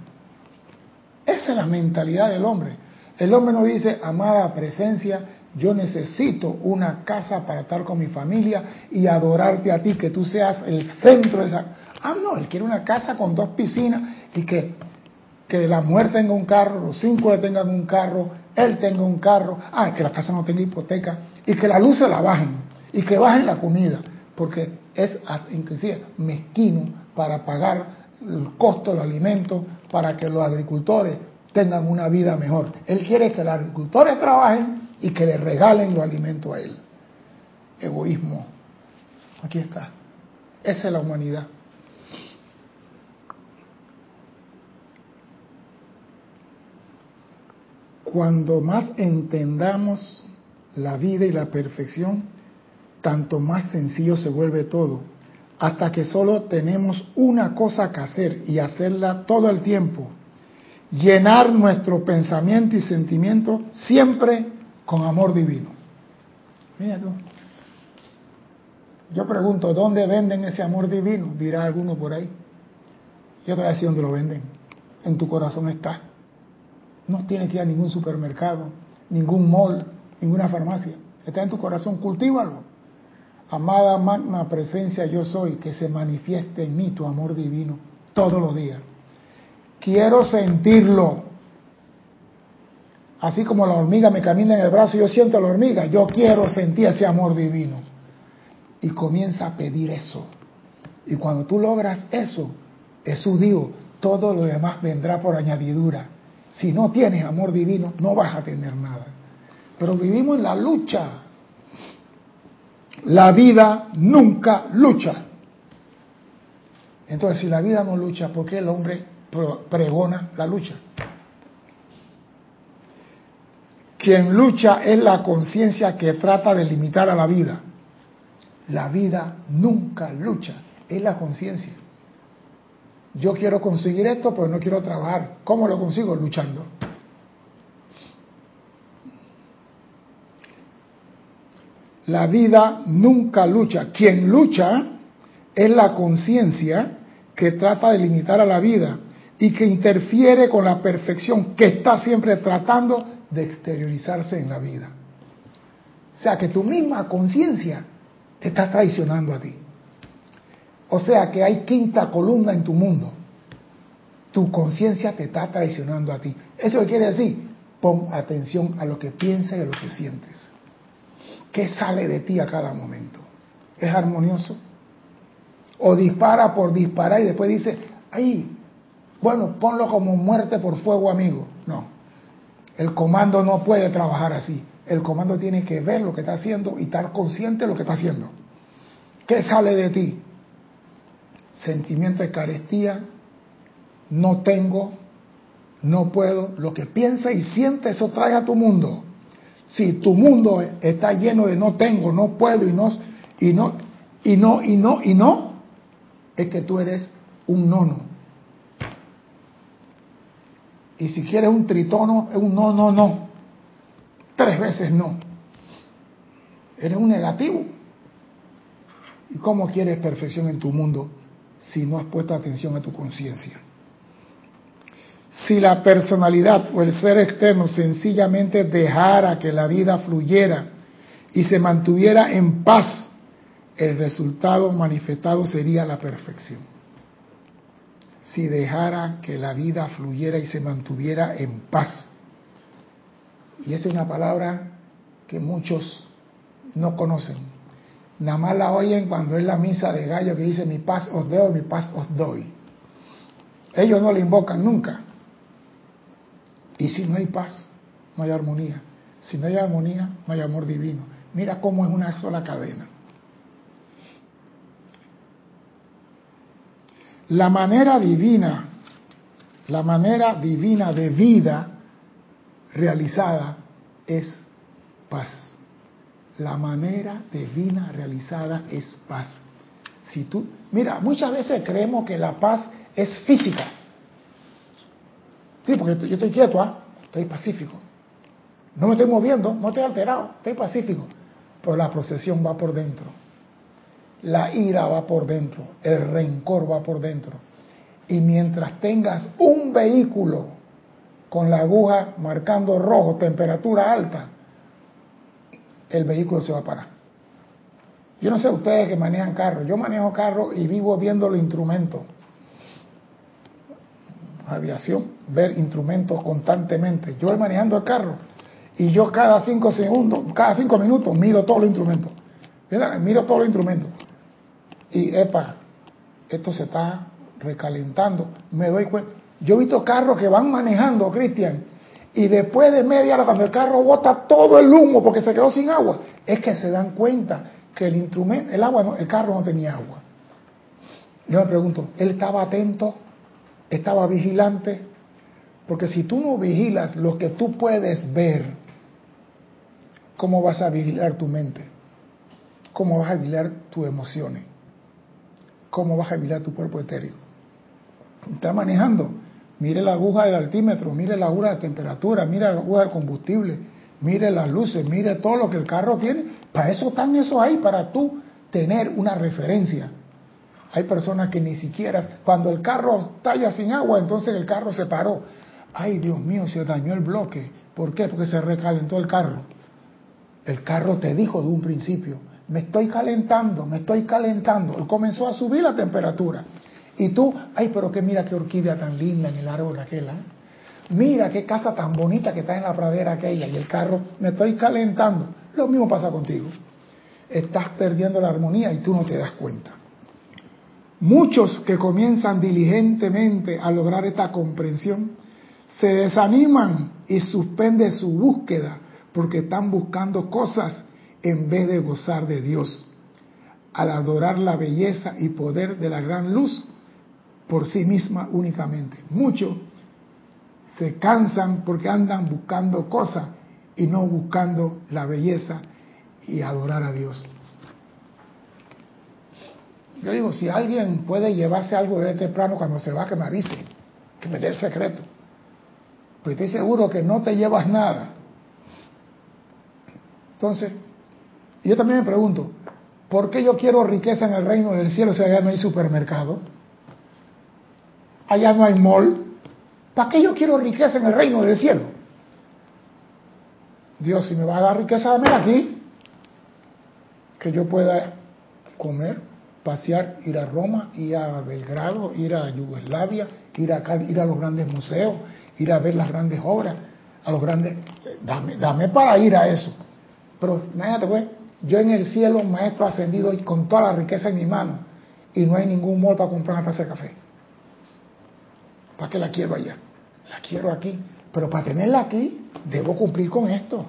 Esa es la mentalidad del hombre. El hombre no dice, amada presencia, yo necesito una casa para estar con mi familia y adorarte a ti, que tú seas el centro de esa... Ah, no, él quiere una casa con dos piscinas y que, que la muerte tenga un carro, los cinco tengan un carro, él tenga un carro, ah, que la casa no tenga hipoteca y que la luz se la bajen y que bajen la comida, porque es inclusive mezquino para pagar el costo del alimento para que los agricultores tengan una vida mejor. Él quiere que los agricultores trabajen y que le regalen los alimentos a él. Egoísmo. Aquí está. Esa es la humanidad. Cuando más entendamos la vida y la perfección, tanto más sencillo se vuelve todo, hasta que solo tenemos una cosa que hacer y hacerla todo el tiempo, llenar nuestro pensamiento y sentimiento siempre con amor divino. Mira tú. Yo pregunto, ¿dónde venden ese amor divino? Dirá alguno por ahí. Yo te voy a decir dónde lo venden. En tu corazón está. No tiene que ir a ningún supermercado, ningún mall, ninguna farmacia. Está en tu corazón, cultívalo. Amada magna presencia yo soy, que se manifieste en mí tu amor divino todos los días. Quiero sentirlo. Así como la hormiga me camina en el brazo, yo siento la hormiga, yo quiero sentir ese amor divino. Y comienza a pedir eso. Y cuando tú logras eso, Jesús dijo, todo lo demás vendrá por añadidura. Si no tienes amor divino, no vas a tener nada. Pero vivimos en la lucha. La vida nunca lucha. Entonces, si la vida no lucha, ¿por qué el hombre pregona la lucha? Quien lucha es la conciencia que trata de limitar a la vida. La vida nunca lucha, es la conciencia. Yo quiero conseguir esto, pero no quiero trabajar. ¿Cómo lo consigo? Luchando. La vida nunca lucha. Quien lucha es la conciencia que trata de limitar a la vida y que interfiere con la perfección, que está siempre tratando de exteriorizarse en la vida. O sea que tu misma conciencia te está traicionando a ti. O sea que hay quinta columna en tu mundo. Tu conciencia te está traicionando a ti. ¿Eso quiere decir? Pon atención a lo que piensas y a lo que sientes. ¿Qué sale de ti a cada momento? ¿Es armonioso? O dispara por disparar y después dice, ay, bueno, ponlo como muerte por fuego, amigo. No, el comando no puede trabajar así. El comando tiene que ver lo que está haciendo y estar consciente de lo que está haciendo. ¿Qué sale de ti? sentimiento de carestía, no tengo, no puedo, lo que piensa y siente, eso trae a tu mundo. Si tu mundo está lleno de no tengo, no puedo y no, y no, y no, y no, y no, es que tú eres un nono. Y si quieres un tritono, es un no, no, no. Tres veces no. Eres un negativo. ¿Y cómo quieres perfección en tu mundo si no has puesto atención a tu conciencia? Si la personalidad o el ser externo sencillamente dejara que la vida fluyera y se mantuviera en paz, el resultado manifestado sería la perfección. Si dejara que la vida fluyera y se mantuviera en paz. Y esa es una palabra que muchos no conocen. Nada más la oyen cuando es la misa de gallo que dice mi paz os doy, mi paz os doy. Ellos no la invocan nunca. Y si no hay paz, no hay armonía. Si no hay armonía, no hay amor divino. Mira cómo es una sola cadena. La manera divina, la manera divina de vida realizada es paz. La manera divina realizada es paz. Si tú, mira, muchas veces creemos que la paz es física. Sí, porque yo estoy quieto, ¿ah? estoy pacífico. No me estoy moviendo, no estoy alterado, estoy pacífico. Pero la procesión va por dentro. La ira va por dentro, el rencor va por dentro. Y mientras tengas un vehículo con la aguja marcando rojo, temperatura alta, el vehículo se va a parar. Yo no sé ustedes que manejan carro, yo manejo carro y vivo viendo los instrumentos aviación, ver instrumentos constantemente. Yo voy manejando el carro y yo cada cinco segundos, cada cinco minutos miro todos los instrumentos. Miro todos los instrumentos. Y, epa, esto se está recalentando. Me doy cuenta. Yo he visto carros que van manejando, Cristian, y después de media hora, cuando el carro bota todo el humo porque se quedó sin agua, es que se dan cuenta que el instrumento, el agua, el carro no tenía agua. Yo me pregunto, ¿él estaba atento? estaba vigilante, porque si tú no vigilas lo que tú puedes ver, ¿cómo vas a vigilar tu mente? ¿Cómo vas a vigilar tus emociones? ¿Cómo vas a vigilar tu cuerpo etéreo? Está manejando. Mire la aguja del altímetro, mire la aguja de temperatura, mire la aguja del combustible, mire las luces, mire todo lo que el carro tiene. Para eso están eso ahí, para tú tener una referencia. Hay personas que ni siquiera, cuando el carro talla sin agua, entonces el carro se paró. Ay, Dios mío, se dañó el bloque. ¿Por qué? Porque se recalentó el carro. El carro te dijo de un principio, me estoy calentando, me estoy calentando. Él comenzó a subir la temperatura. Y tú, ay, pero que mira qué orquídea tan linda en el árbol aquella. ¿eh? Mira qué casa tan bonita que está en la pradera aquella. Y el carro, me estoy calentando. Lo mismo pasa contigo. Estás perdiendo la armonía y tú no te das cuenta. Muchos que comienzan diligentemente a lograr esta comprensión se desaniman y suspenden su búsqueda porque están buscando cosas en vez de gozar de Dios. Al adorar la belleza y poder de la gran luz por sí misma únicamente. Muchos se cansan porque andan buscando cosas y no buscando la belleza y adorar a Dios. Yo digo, si alguien puede llevarse algo de temprano cuando se va, que me avise, que me dé el secreto. Porque estoy seguro que no te llevas nada. Entonces, yo también me pregunto, ¿por qué yo quiero riqueza en el reino del cielo si allá no hay supermercado? Allá no hay mall. ¿Para qué yo quiero riqueza en el reino del cielo? Dios, si me va a dar riqueza, dame aquí. Que yo pueda comer, pasear, ir a Roma, ir a Belgrado, ir a Yugoslavia, ir a, ir a los grandes museos, ir a ver las grandes obras, a los grandes... Dame, dame para ir a eso. Pero imagínate, pues, yo en el cielo, maestro ascendido, con toda la riqueza en mi mano, y no hay ningún mall para comprar una taza de café. ¿Para qué la quiero allá? La quiero aquí. Pero para tenerla aquí, debo cumplir con esto.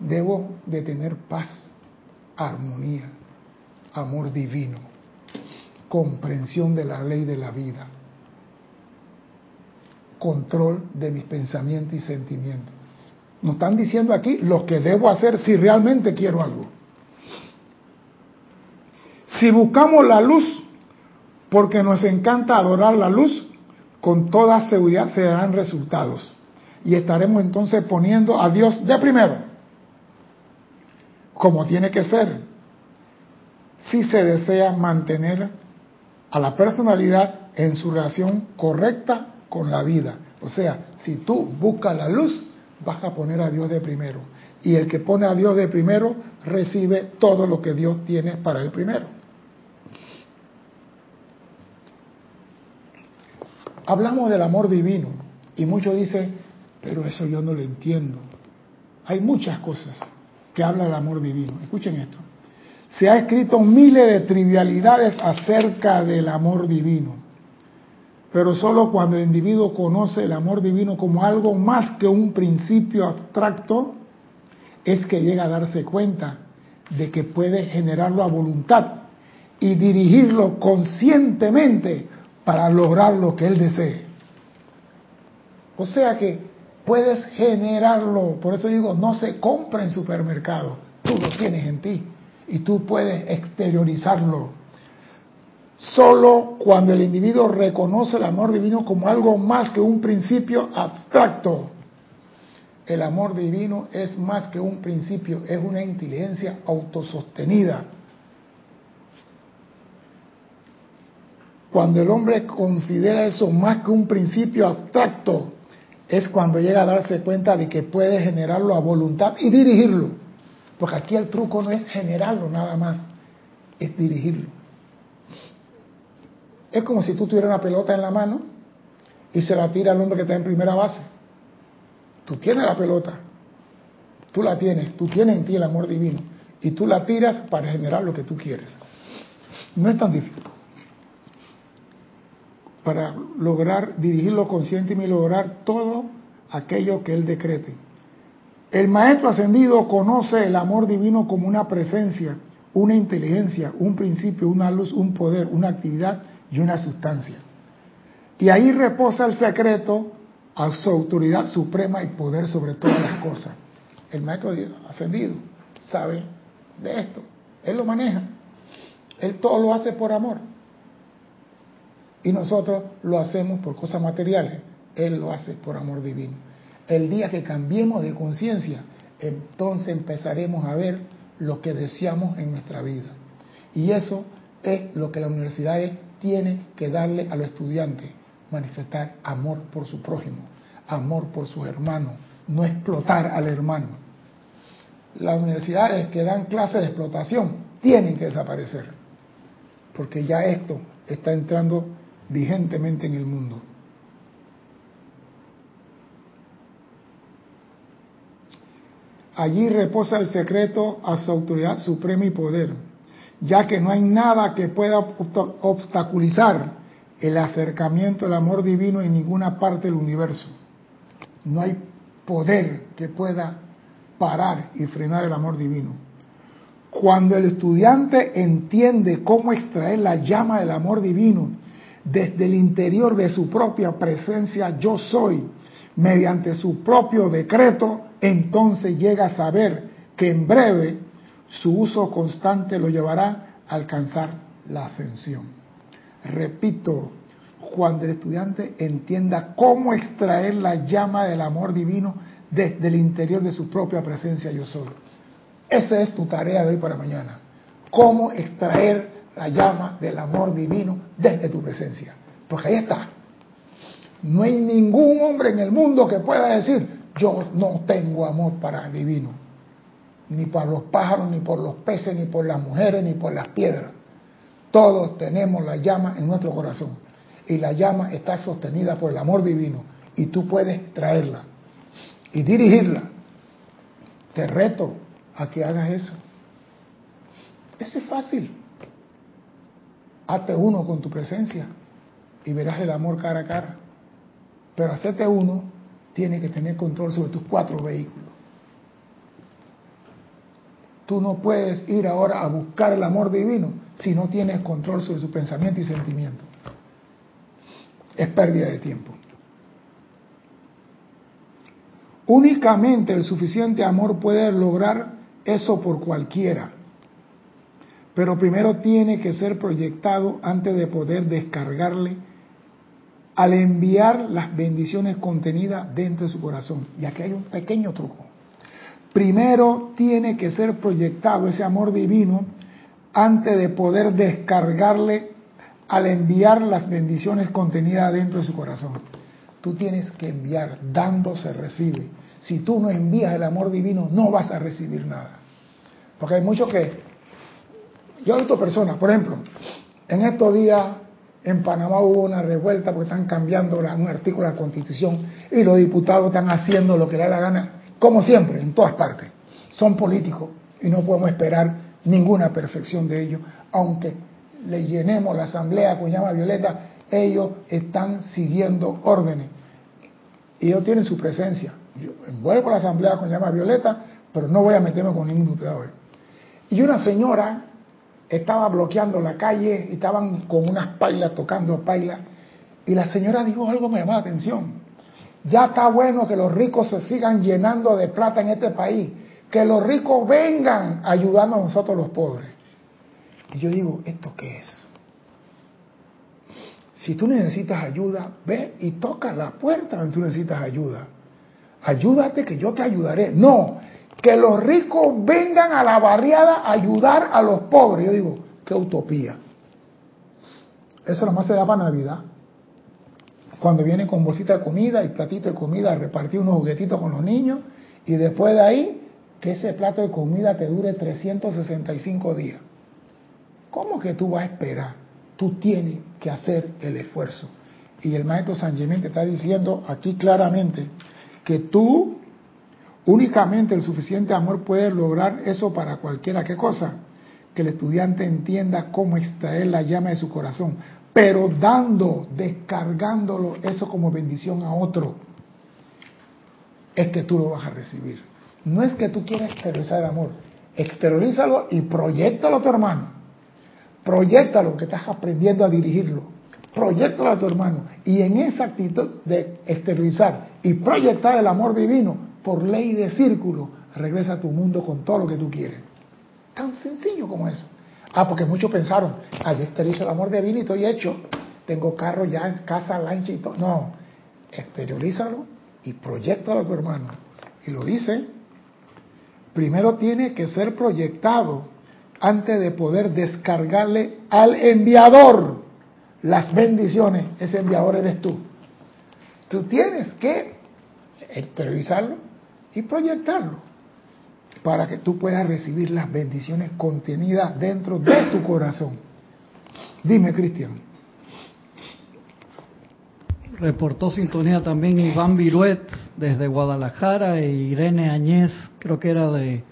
Debo de tener paz, armonía, amor divino. comprensión de la ley de la vida, control de mis pensamientos y sentimientos. Nos están diciendo aquí lo que debo hacer si realmente quiero algo. Si buscamos la luz, porque nos encanta adorar la luz, con toda seguridad se darán resultados. Y estaremos entonces poniendo a Dios de primero, como tiene que ser, si se desea mantener a la personalidad en su relación correcta con la vida. O sea, si tú buscas la luz, vas a poner a Dios de primero. Y el que pone a Dios de primero recibe todo lo que Dios tiene para el primero. Hablamos del amor divino y muchos dicen, pero eso yo no lo entiendo. Hay muchas cosas que habla del amor divino. Escuchen esto. Se ha escrito miles de trivialidades acerca del amor divino, pero solo cuando el individuo conoce el amor divino como algo más que un principio abstracto, es que llega a darse cuenta de que puede generarlo a voluntad y dirigirlo conscientemente para lograr lo que él desee. O sea que puedes generarlo, por eso digo, no se compra en supermercado, tú lo tienes en ti y tú puedes exteriorizarlo. Solo cuando el individuo reconoce el amor divino como algo más que un principio abstracto. El amor divino es más que un principio, es una inteligencia autosostenida. Cuando el hombre considera eso más que un principio abstracto, es cuando llega a darse cuenta de que puede generarlo a voluntad y dirigirlo. Porque aquí el truco no es generarlo nada más, es dirigirlo. Es como si tú tuvieras una pelota en la mano y se la tira al hombre que está en primera base. Tú tienes la pelota, tú la tienes, tú tienes en ti el amor divino y tú la tiras para generar lo que tú quieres. No es tan difícil. Para lograr dirigirlo consciente y lograr todo aquello que él decrete. El maestro ascendido conoce el amor divino como una presencia, una inteligencia, un principio, una luz, un poder, una actividad y una sustancia. Y ahí reposa el secreto a su autoridad suprema y poder sobre todas las cosas. El maestro ascendido sabe de esto. Él lo maneja. Él todo lo hace por amor. Y nosotros lo hacemos por cosas materiales. Él lo hace por amor divino. El día que cambiemos de conciencia, entonces empezaremos a ver lo que deseamos en nuestra vida. Y eso es lo que la universidad tiene que darle a los estudiantes, manifestar amor por su prójimo, amor por sus hermanos, no explotar al hermano. Las universidades que dan clases de explotación tienen que desaparecer, porque ya esto está entrando vigentemente en el mundo. Allí reposa el secreto a su autoridad suprema y poder, ya que no hay nada que pueda obstaculizar el acercamiento al amor divino en ninguna parte del universo. No hay poder que pueda parar y frenar el amor divino. Cuando el estudiante entiende cómo extraer la llama del amor divino desde el interior de su propia presencia yo soy, mediante su propio decreto, entonces llega a saber que en breve su uso constante lo llevará a alcanzar la ascensión. Repito, cuando el estudiante entienda cómo extraer la llama del amor divino desde el interior de su propia presencia yo soy. Esa es tu tarea de hoy para mañana. Cómo extraer la llama del amor divino desde tu presencia. Porque ahí está. No hay ningún hombre en el mundo que pueda decir, yo no tengo amor para divino, ni para los pájaros, ni por los peces, ni por las mujeres, ni por las piedras. Todos tenemos la llama en nuestro corazón y la llama está sostenida por el amor divino y tú puedes traerla y dirigirla. Te reto a que hagas eso. Ese es fácil. Hazte uno con tu presencia y verás el amor cara a cara. Pero hacerte uno tiene que tener control sobre tus cuatro vehículos. Tú no puedes ir ahora a buscar el amor divino si no tienes control sobre tu pensamiento y sentimiento. Es pérdida de tiempo. Únicamente el suficiente amor puede lograr eso por cualquiera. Pero primero tiene que ser proyectado antes de poder descargarle al enviar las bendiciones contenidas dentro de su corazón. Y aquí hay un pequeño truco. Primero tiene que ser proyectado ese amor divino antes de poder descargarle al enviar las bendiciones contenidas dentro de su corazón. Tú tienes que enviar, dando se recibe. Si tú no envías el amor divino, no vas a recibir nada. Porque hay muchos que... Yo he personas, por ejemplo, en estos días en Panamá hubo una revuelta porque están cambiando un artículo de la Constitución y los diputados están haciendo lo que les da la gana, como siempre, en todas partes. Son políticos y no podemos esperar ninguna perfección de ellos, aunque le llenemos la asamblea con llama violeta, ellos están siguiendo órdenes. Y ellos tienen su presencia. Yo envuelvo la asamblea con llama violeta, pero no voy a meterme con ningún diputado. Y una señora estaba bloqueando la calle y estaban con unas pailas tocando pailas. Y la señora dijo algo que me llamó la atención. Ya está bueno que los ricos se sigan llenando de plata en este país. Que los ricos vengan ayudando a nosotros los pobres. Y yo digo, ¿esto qué es? Si tú necesitas ayuda, ve y toca la puerta donde tú necesitas ayuda. Ayúdate que yo te ayudaré. No, que los ricos vengan a la barriada a ayudar a los pobres. Yo digo, qué utopía. Eso nomás se da para Navidad. Cuando vienen con bolsita de comida y platito de comida a repartir unos juguetitos con los niños y después de ahí que ese plato de comida te dure 365 días. ¿Cómo que tú vas a esperar? Tú tienes que hacer el esfuerzo. Y el maestro San Germán te está diciendo aquí claramente que tú únicamente el suficiente amor puede lograr eso para cualquiera. ¿Qué cosa? Que el estudiante entienda cómo extraer la llama de su corazón, pero dando, descargándolo eso como bendición a otro, es que tú lo vas a recibir. No es que tú quieras exteriorizar el amor, exteriorízalo y proyectalo a tu hermano. Proyectalo que estás aprendiendo a dirigirlo. Proyectalo a tu hermano. Y en esa actitud de exteriorizar y proyectar el amor divino, por ley de círculo, regresa a tu mundo con todo lo que tú quieres. Tan sencillo como eso. Ah, porque muchos pensaron, ah, yo exteriorizo el amor divino y estoy hecho. Tengo carro ya, casa, lancha y todo. No, exteriorízalo y proyectalo a tu hermano. Y lo dice, primero tiene que ser proyectado antes de poder descargarle al enviador las bendiciones. Ese enviador eres tú. Tú tienes que exteriorizarlo y proyectarlo para que tú puedas recibir las bendiciones contenidas dentro de tu corazón. Dime, Cristian. Reportó sintonía también Iván Viruet desde Guadalajara e Irene Añez, creo que era de,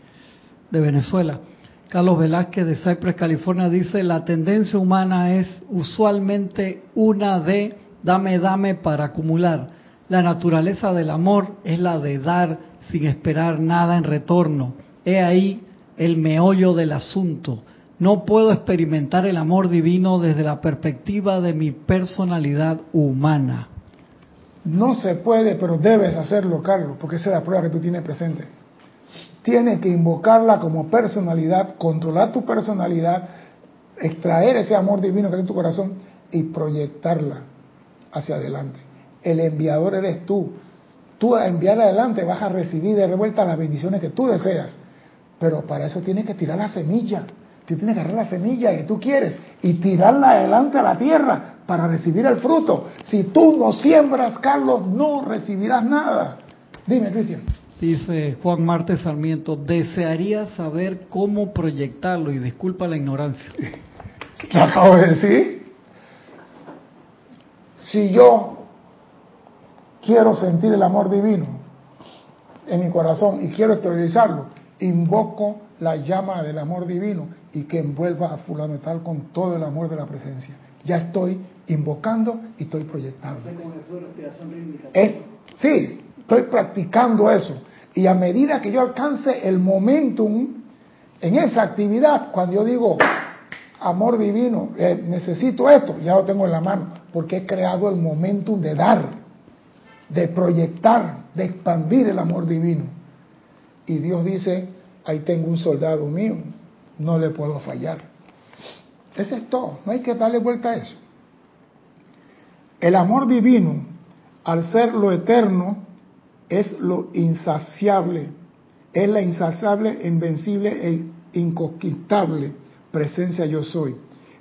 de Venezuela. Carlos Velázquez de Cypress, California, dice, la tendencia humana es usualmente una de dame, dame para acumular. La naturaleza del amor es la de dar sin esperar nada en retorno. He ahí el meollo del asunto. No puedo experimentar el amor divino desde la perspectiva de mi personalidad humana. No se puede, pero debes hacerlo, Carlos, porque esa es la prueba que tú tienes presente. Tienes que invocarla como personalidad, controlar tu personalidad, extraer ese amor divino que hay en tu corazón y proyectarla hacia adelante. El enviador eres tú. Tú a enviar adelante vas a recibir de revuelta las bendiciones que tú deseas. Pero para eso tienes que tirar la semilla. Tú tienes que agarrar la semilla que tú quieres y tirarla adelante a la tierra para recibir el fruto. Si tú no siembras, Carlos, no recibirás nada. Dime, Cristian. Dice Juan Marte Sarmiento, desearía saber cómo proyectarlo y disculpa la ignorancia. ¿Qué acabo de decir? Si yo quiero sentir el amor divino en mi corazón y quiero exteriorizarlo, invoco la llama del amor divino y que envuelva a fulano tal con todo el amor de la presencia. Ya estoy invocando y estoy proyectando. Es, sí, estoy practicando eso. Y a medida que yo alcance el momentum en esa actividad, cuando yo digo, amor divino, eh, necesito esto, ya lo tengo en la mano, porque he creado el momentum de dar, de proyectar, de expandir el amor divino. Y Dios dice, ahí tengo un soldado mío, no le puedo fallar. Ese es todo, no hay que darle vuelta a eso. El amor divino, al ser lo eterno, es lo insaciable, es la insaciable, invencible e inconquistable presencia yo soy,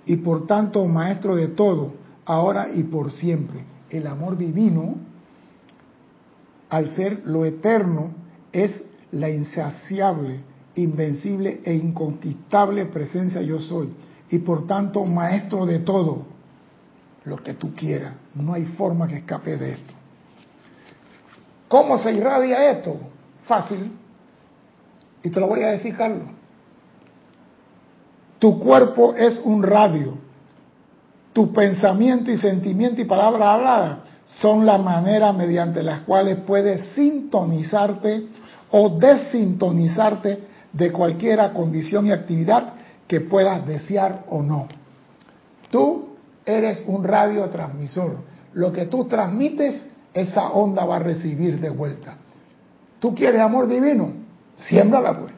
y por tanto maestro de todo, ahora y por siempre. El amor divino, al ser lo eterno, es la insaciable, invencible e inconquistable presencia yo soy, y por tanto maestro de todo, lo que tú quieras. No hay forma que escape de esto. ¿Cómo se irradia esto? Fácil. Y te lo voy a decir, Carlos. Tu cuerpo es un radio. Tu pensamiento y sentimiento y palabra hablada son la manera mediante las cuales puedes sintonizarte o desintonizarte de cualquier condición y actividad que puedas desear o no. Tú eres un radiotransmisor. Lo que tú transmites, esa onda va a recibir de vuelta. ¿Tú quieres amor divino? Siémbrala pues.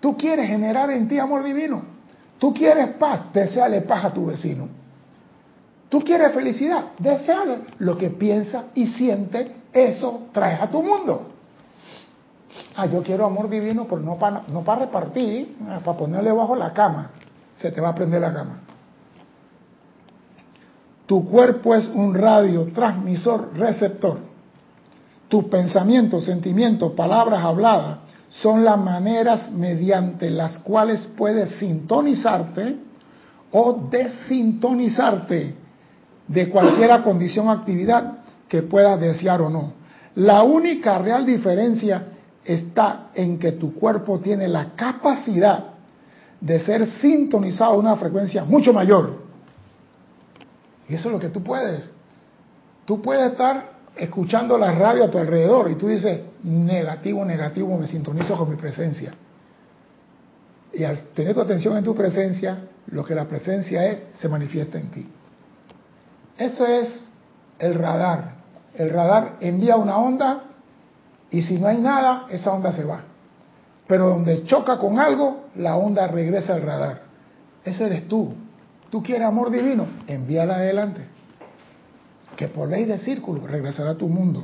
¿Tú quieres generar en ti amor divino? ¿Tú quieres paz? Deseale paz a tu vecino. ¿Tú quieres felicidad? Deseale lo que piensa y siente, eso trae a tu mundo. Ah, yo quiero amor divino, pero no para no repartir, ah, para ponerle bajo la cama. Se te va a prender la cama. Tu cuerpo es un radio, transmisor, receptor. Tus pensamientos, sentimientos, palabras habladas son las maneras mediante las cuales puedes sintonizarte o desintonizarte de cualquier condición o actividad que puedas desear o no. La única real diferencia está en que tu cuerpo tiene la capacidad de ser sintonizado a una frecuencia mucho mayor y eso es lo que tú puedes. Tú puedes estar escuchando la radio a tu alrededor y tú dices, negativo, negativo, me sintonizo con mi presencia. Y al tener tu atención en tu presencia, lo que la presencia es, se manifiesta en ti. Eso es el radar. El radar envía una onda y si no hay nada, esa onda se va. Pero donde choca con algo, la onda regresa al radar. Ese eres tú. ¿Tú quieres amor divino? Envíala adelante. Que por ley de círculo regresará a tu mundo.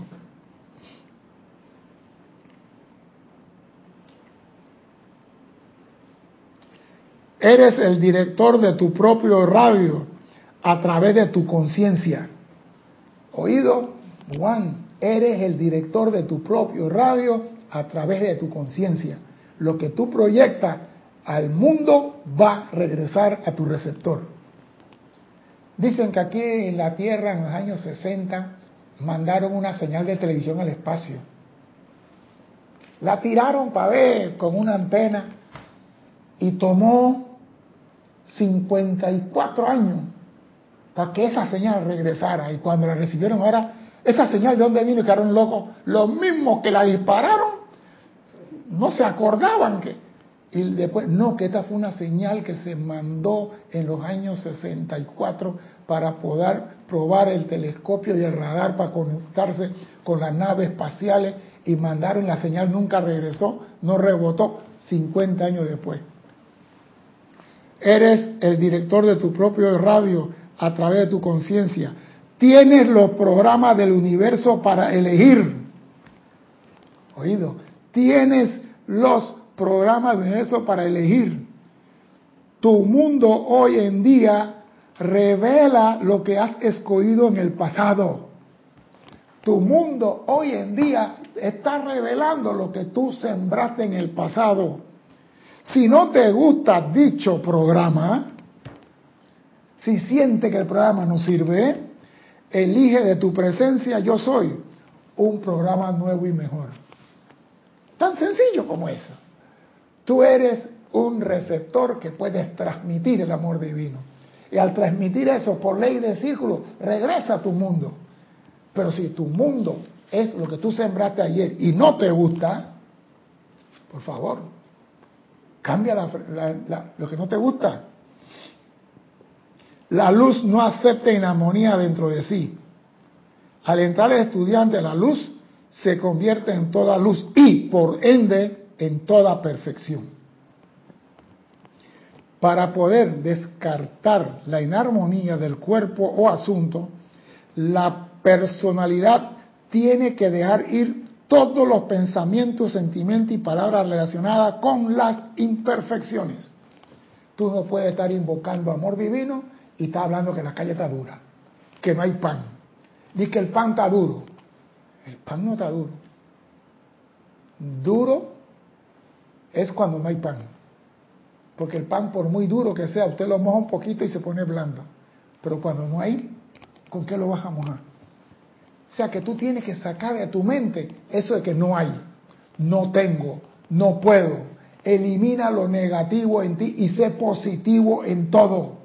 Eres el director de tu propio radio a través de tu conciencia. Oído, Juan, eres el director de tu propio radio a través de tu conciencia. Lo que tú proyectas al mundo va a regresar a tu receptor. Dicen que aquí en la Tierra en los años 60 mandaron una señal de televisión al espacio. La tiraron para ver con una antena y tomó 54 años para que esa señal regresara. Y cuando la recibieron ahora, esta señal de dónde vino y quedaron locos. Los mismos que la dispararon no se acordaban que... Y después, no, que esta fue una señal que se mandó en los años 64 para poder probar el telescopio y el radar para conectarse con las naves espaciales y mandaron la señal, nunca regresó, no rebotó 50 años después. Eres el director de tu propio radio a través de tu conciencia. Tienes los programas del universo para elegir. Oído, tienes los programas del universo para elegir. Tu mundo hoy en día revela lo que has escogido en el pasado. Tu mundo hoy en día está revelando lo que tú sembraste en el pasado. Si no te gusta dicho programa, si siente que el programa no sirve, elige de tu presencia yo soy un programa nuevo y mejor. Tan sencillo como eso. Tú eres un receptor que puedes transmitir el amor divino. Y al transmitir eso por ley de círculo, regresa a tu mundo. Pero si tu mundo es lo que tú sembraste ayer y no te gusta, por favor, cambia lo que no te gusta la luz no acepta inarmonía dentro de sí. Al entrar el estudiante, la luz se convierte en toda luz y, por ende, en toda perfección. Para poder descartar la inarmonía del cuerpo o asunto, la personalidad tiene que dejar ir todos los pensamientos, sentimientos y palabras relacionadas con las imperfecciones. Tú no puedes estar invocando amor divino y estar hablando que la calle está dura, que no hay pan. Dice que el pan está duro. El pan no está duro. Duro es cuando no hay pan. Porque el pan, por muy duro que sea, usted lo moja un poquito y se pone blando. Pero cuando no hay, ¿con qué lo vas a mojar? O sea que tú tienes que sacar de tu mente eso de que no hay, no tengo, no puedo. Elimina lo negativo en ti y sé positivo en todo.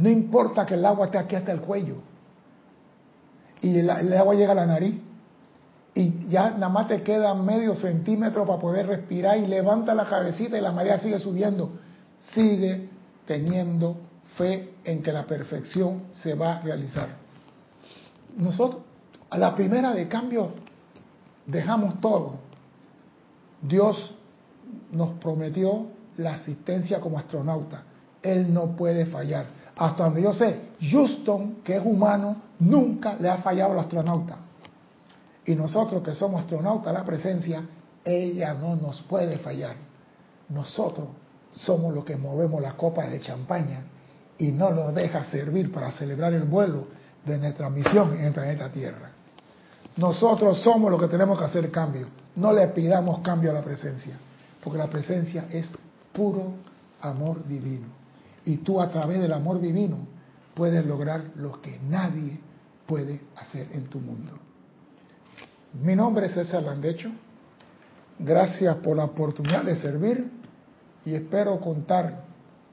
No importa que el agua esté aquí hasta el cuello y el, agua llega a la nariz y ya nada más te queda medio centímetro para poder respirar y levanta la cabecita y la marea sigue subiendo. Sigue teniendo fe en que la perfección se va a realizar. Nosotros, a la primera de cambio, dejamos todo. Dios nos prometió la asistencia como astronauta. Él no puede fallar. Hasta donde yo sé, Houston, que es humano, nunca le ha fallado al astronauta. Y nosotros que somos astronautas, la presencia, ella no nos puede fallar. Nosotros somos los que movemos la copa de champaña y no nos deja servir para celebrar el vuelo de nuestra misión en el planeta Tierra. Nosotros somos los que tenemos que hacer cambio. No le pidamos cambio a la presencia, porque la presencia es puro amor divino. Y tú a través del amor divino puedes lograr lo que nadie puede hacer en tu mundo. Mi nombre es César Landecho. Gracias por la oportunidad de servir y espero contar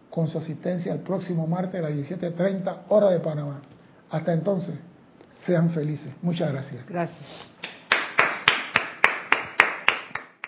con su asistencia el próximo martes a las 17.30 hora de Panamá. Hasta entonces, sean felices. Muchas gracias. Gracias.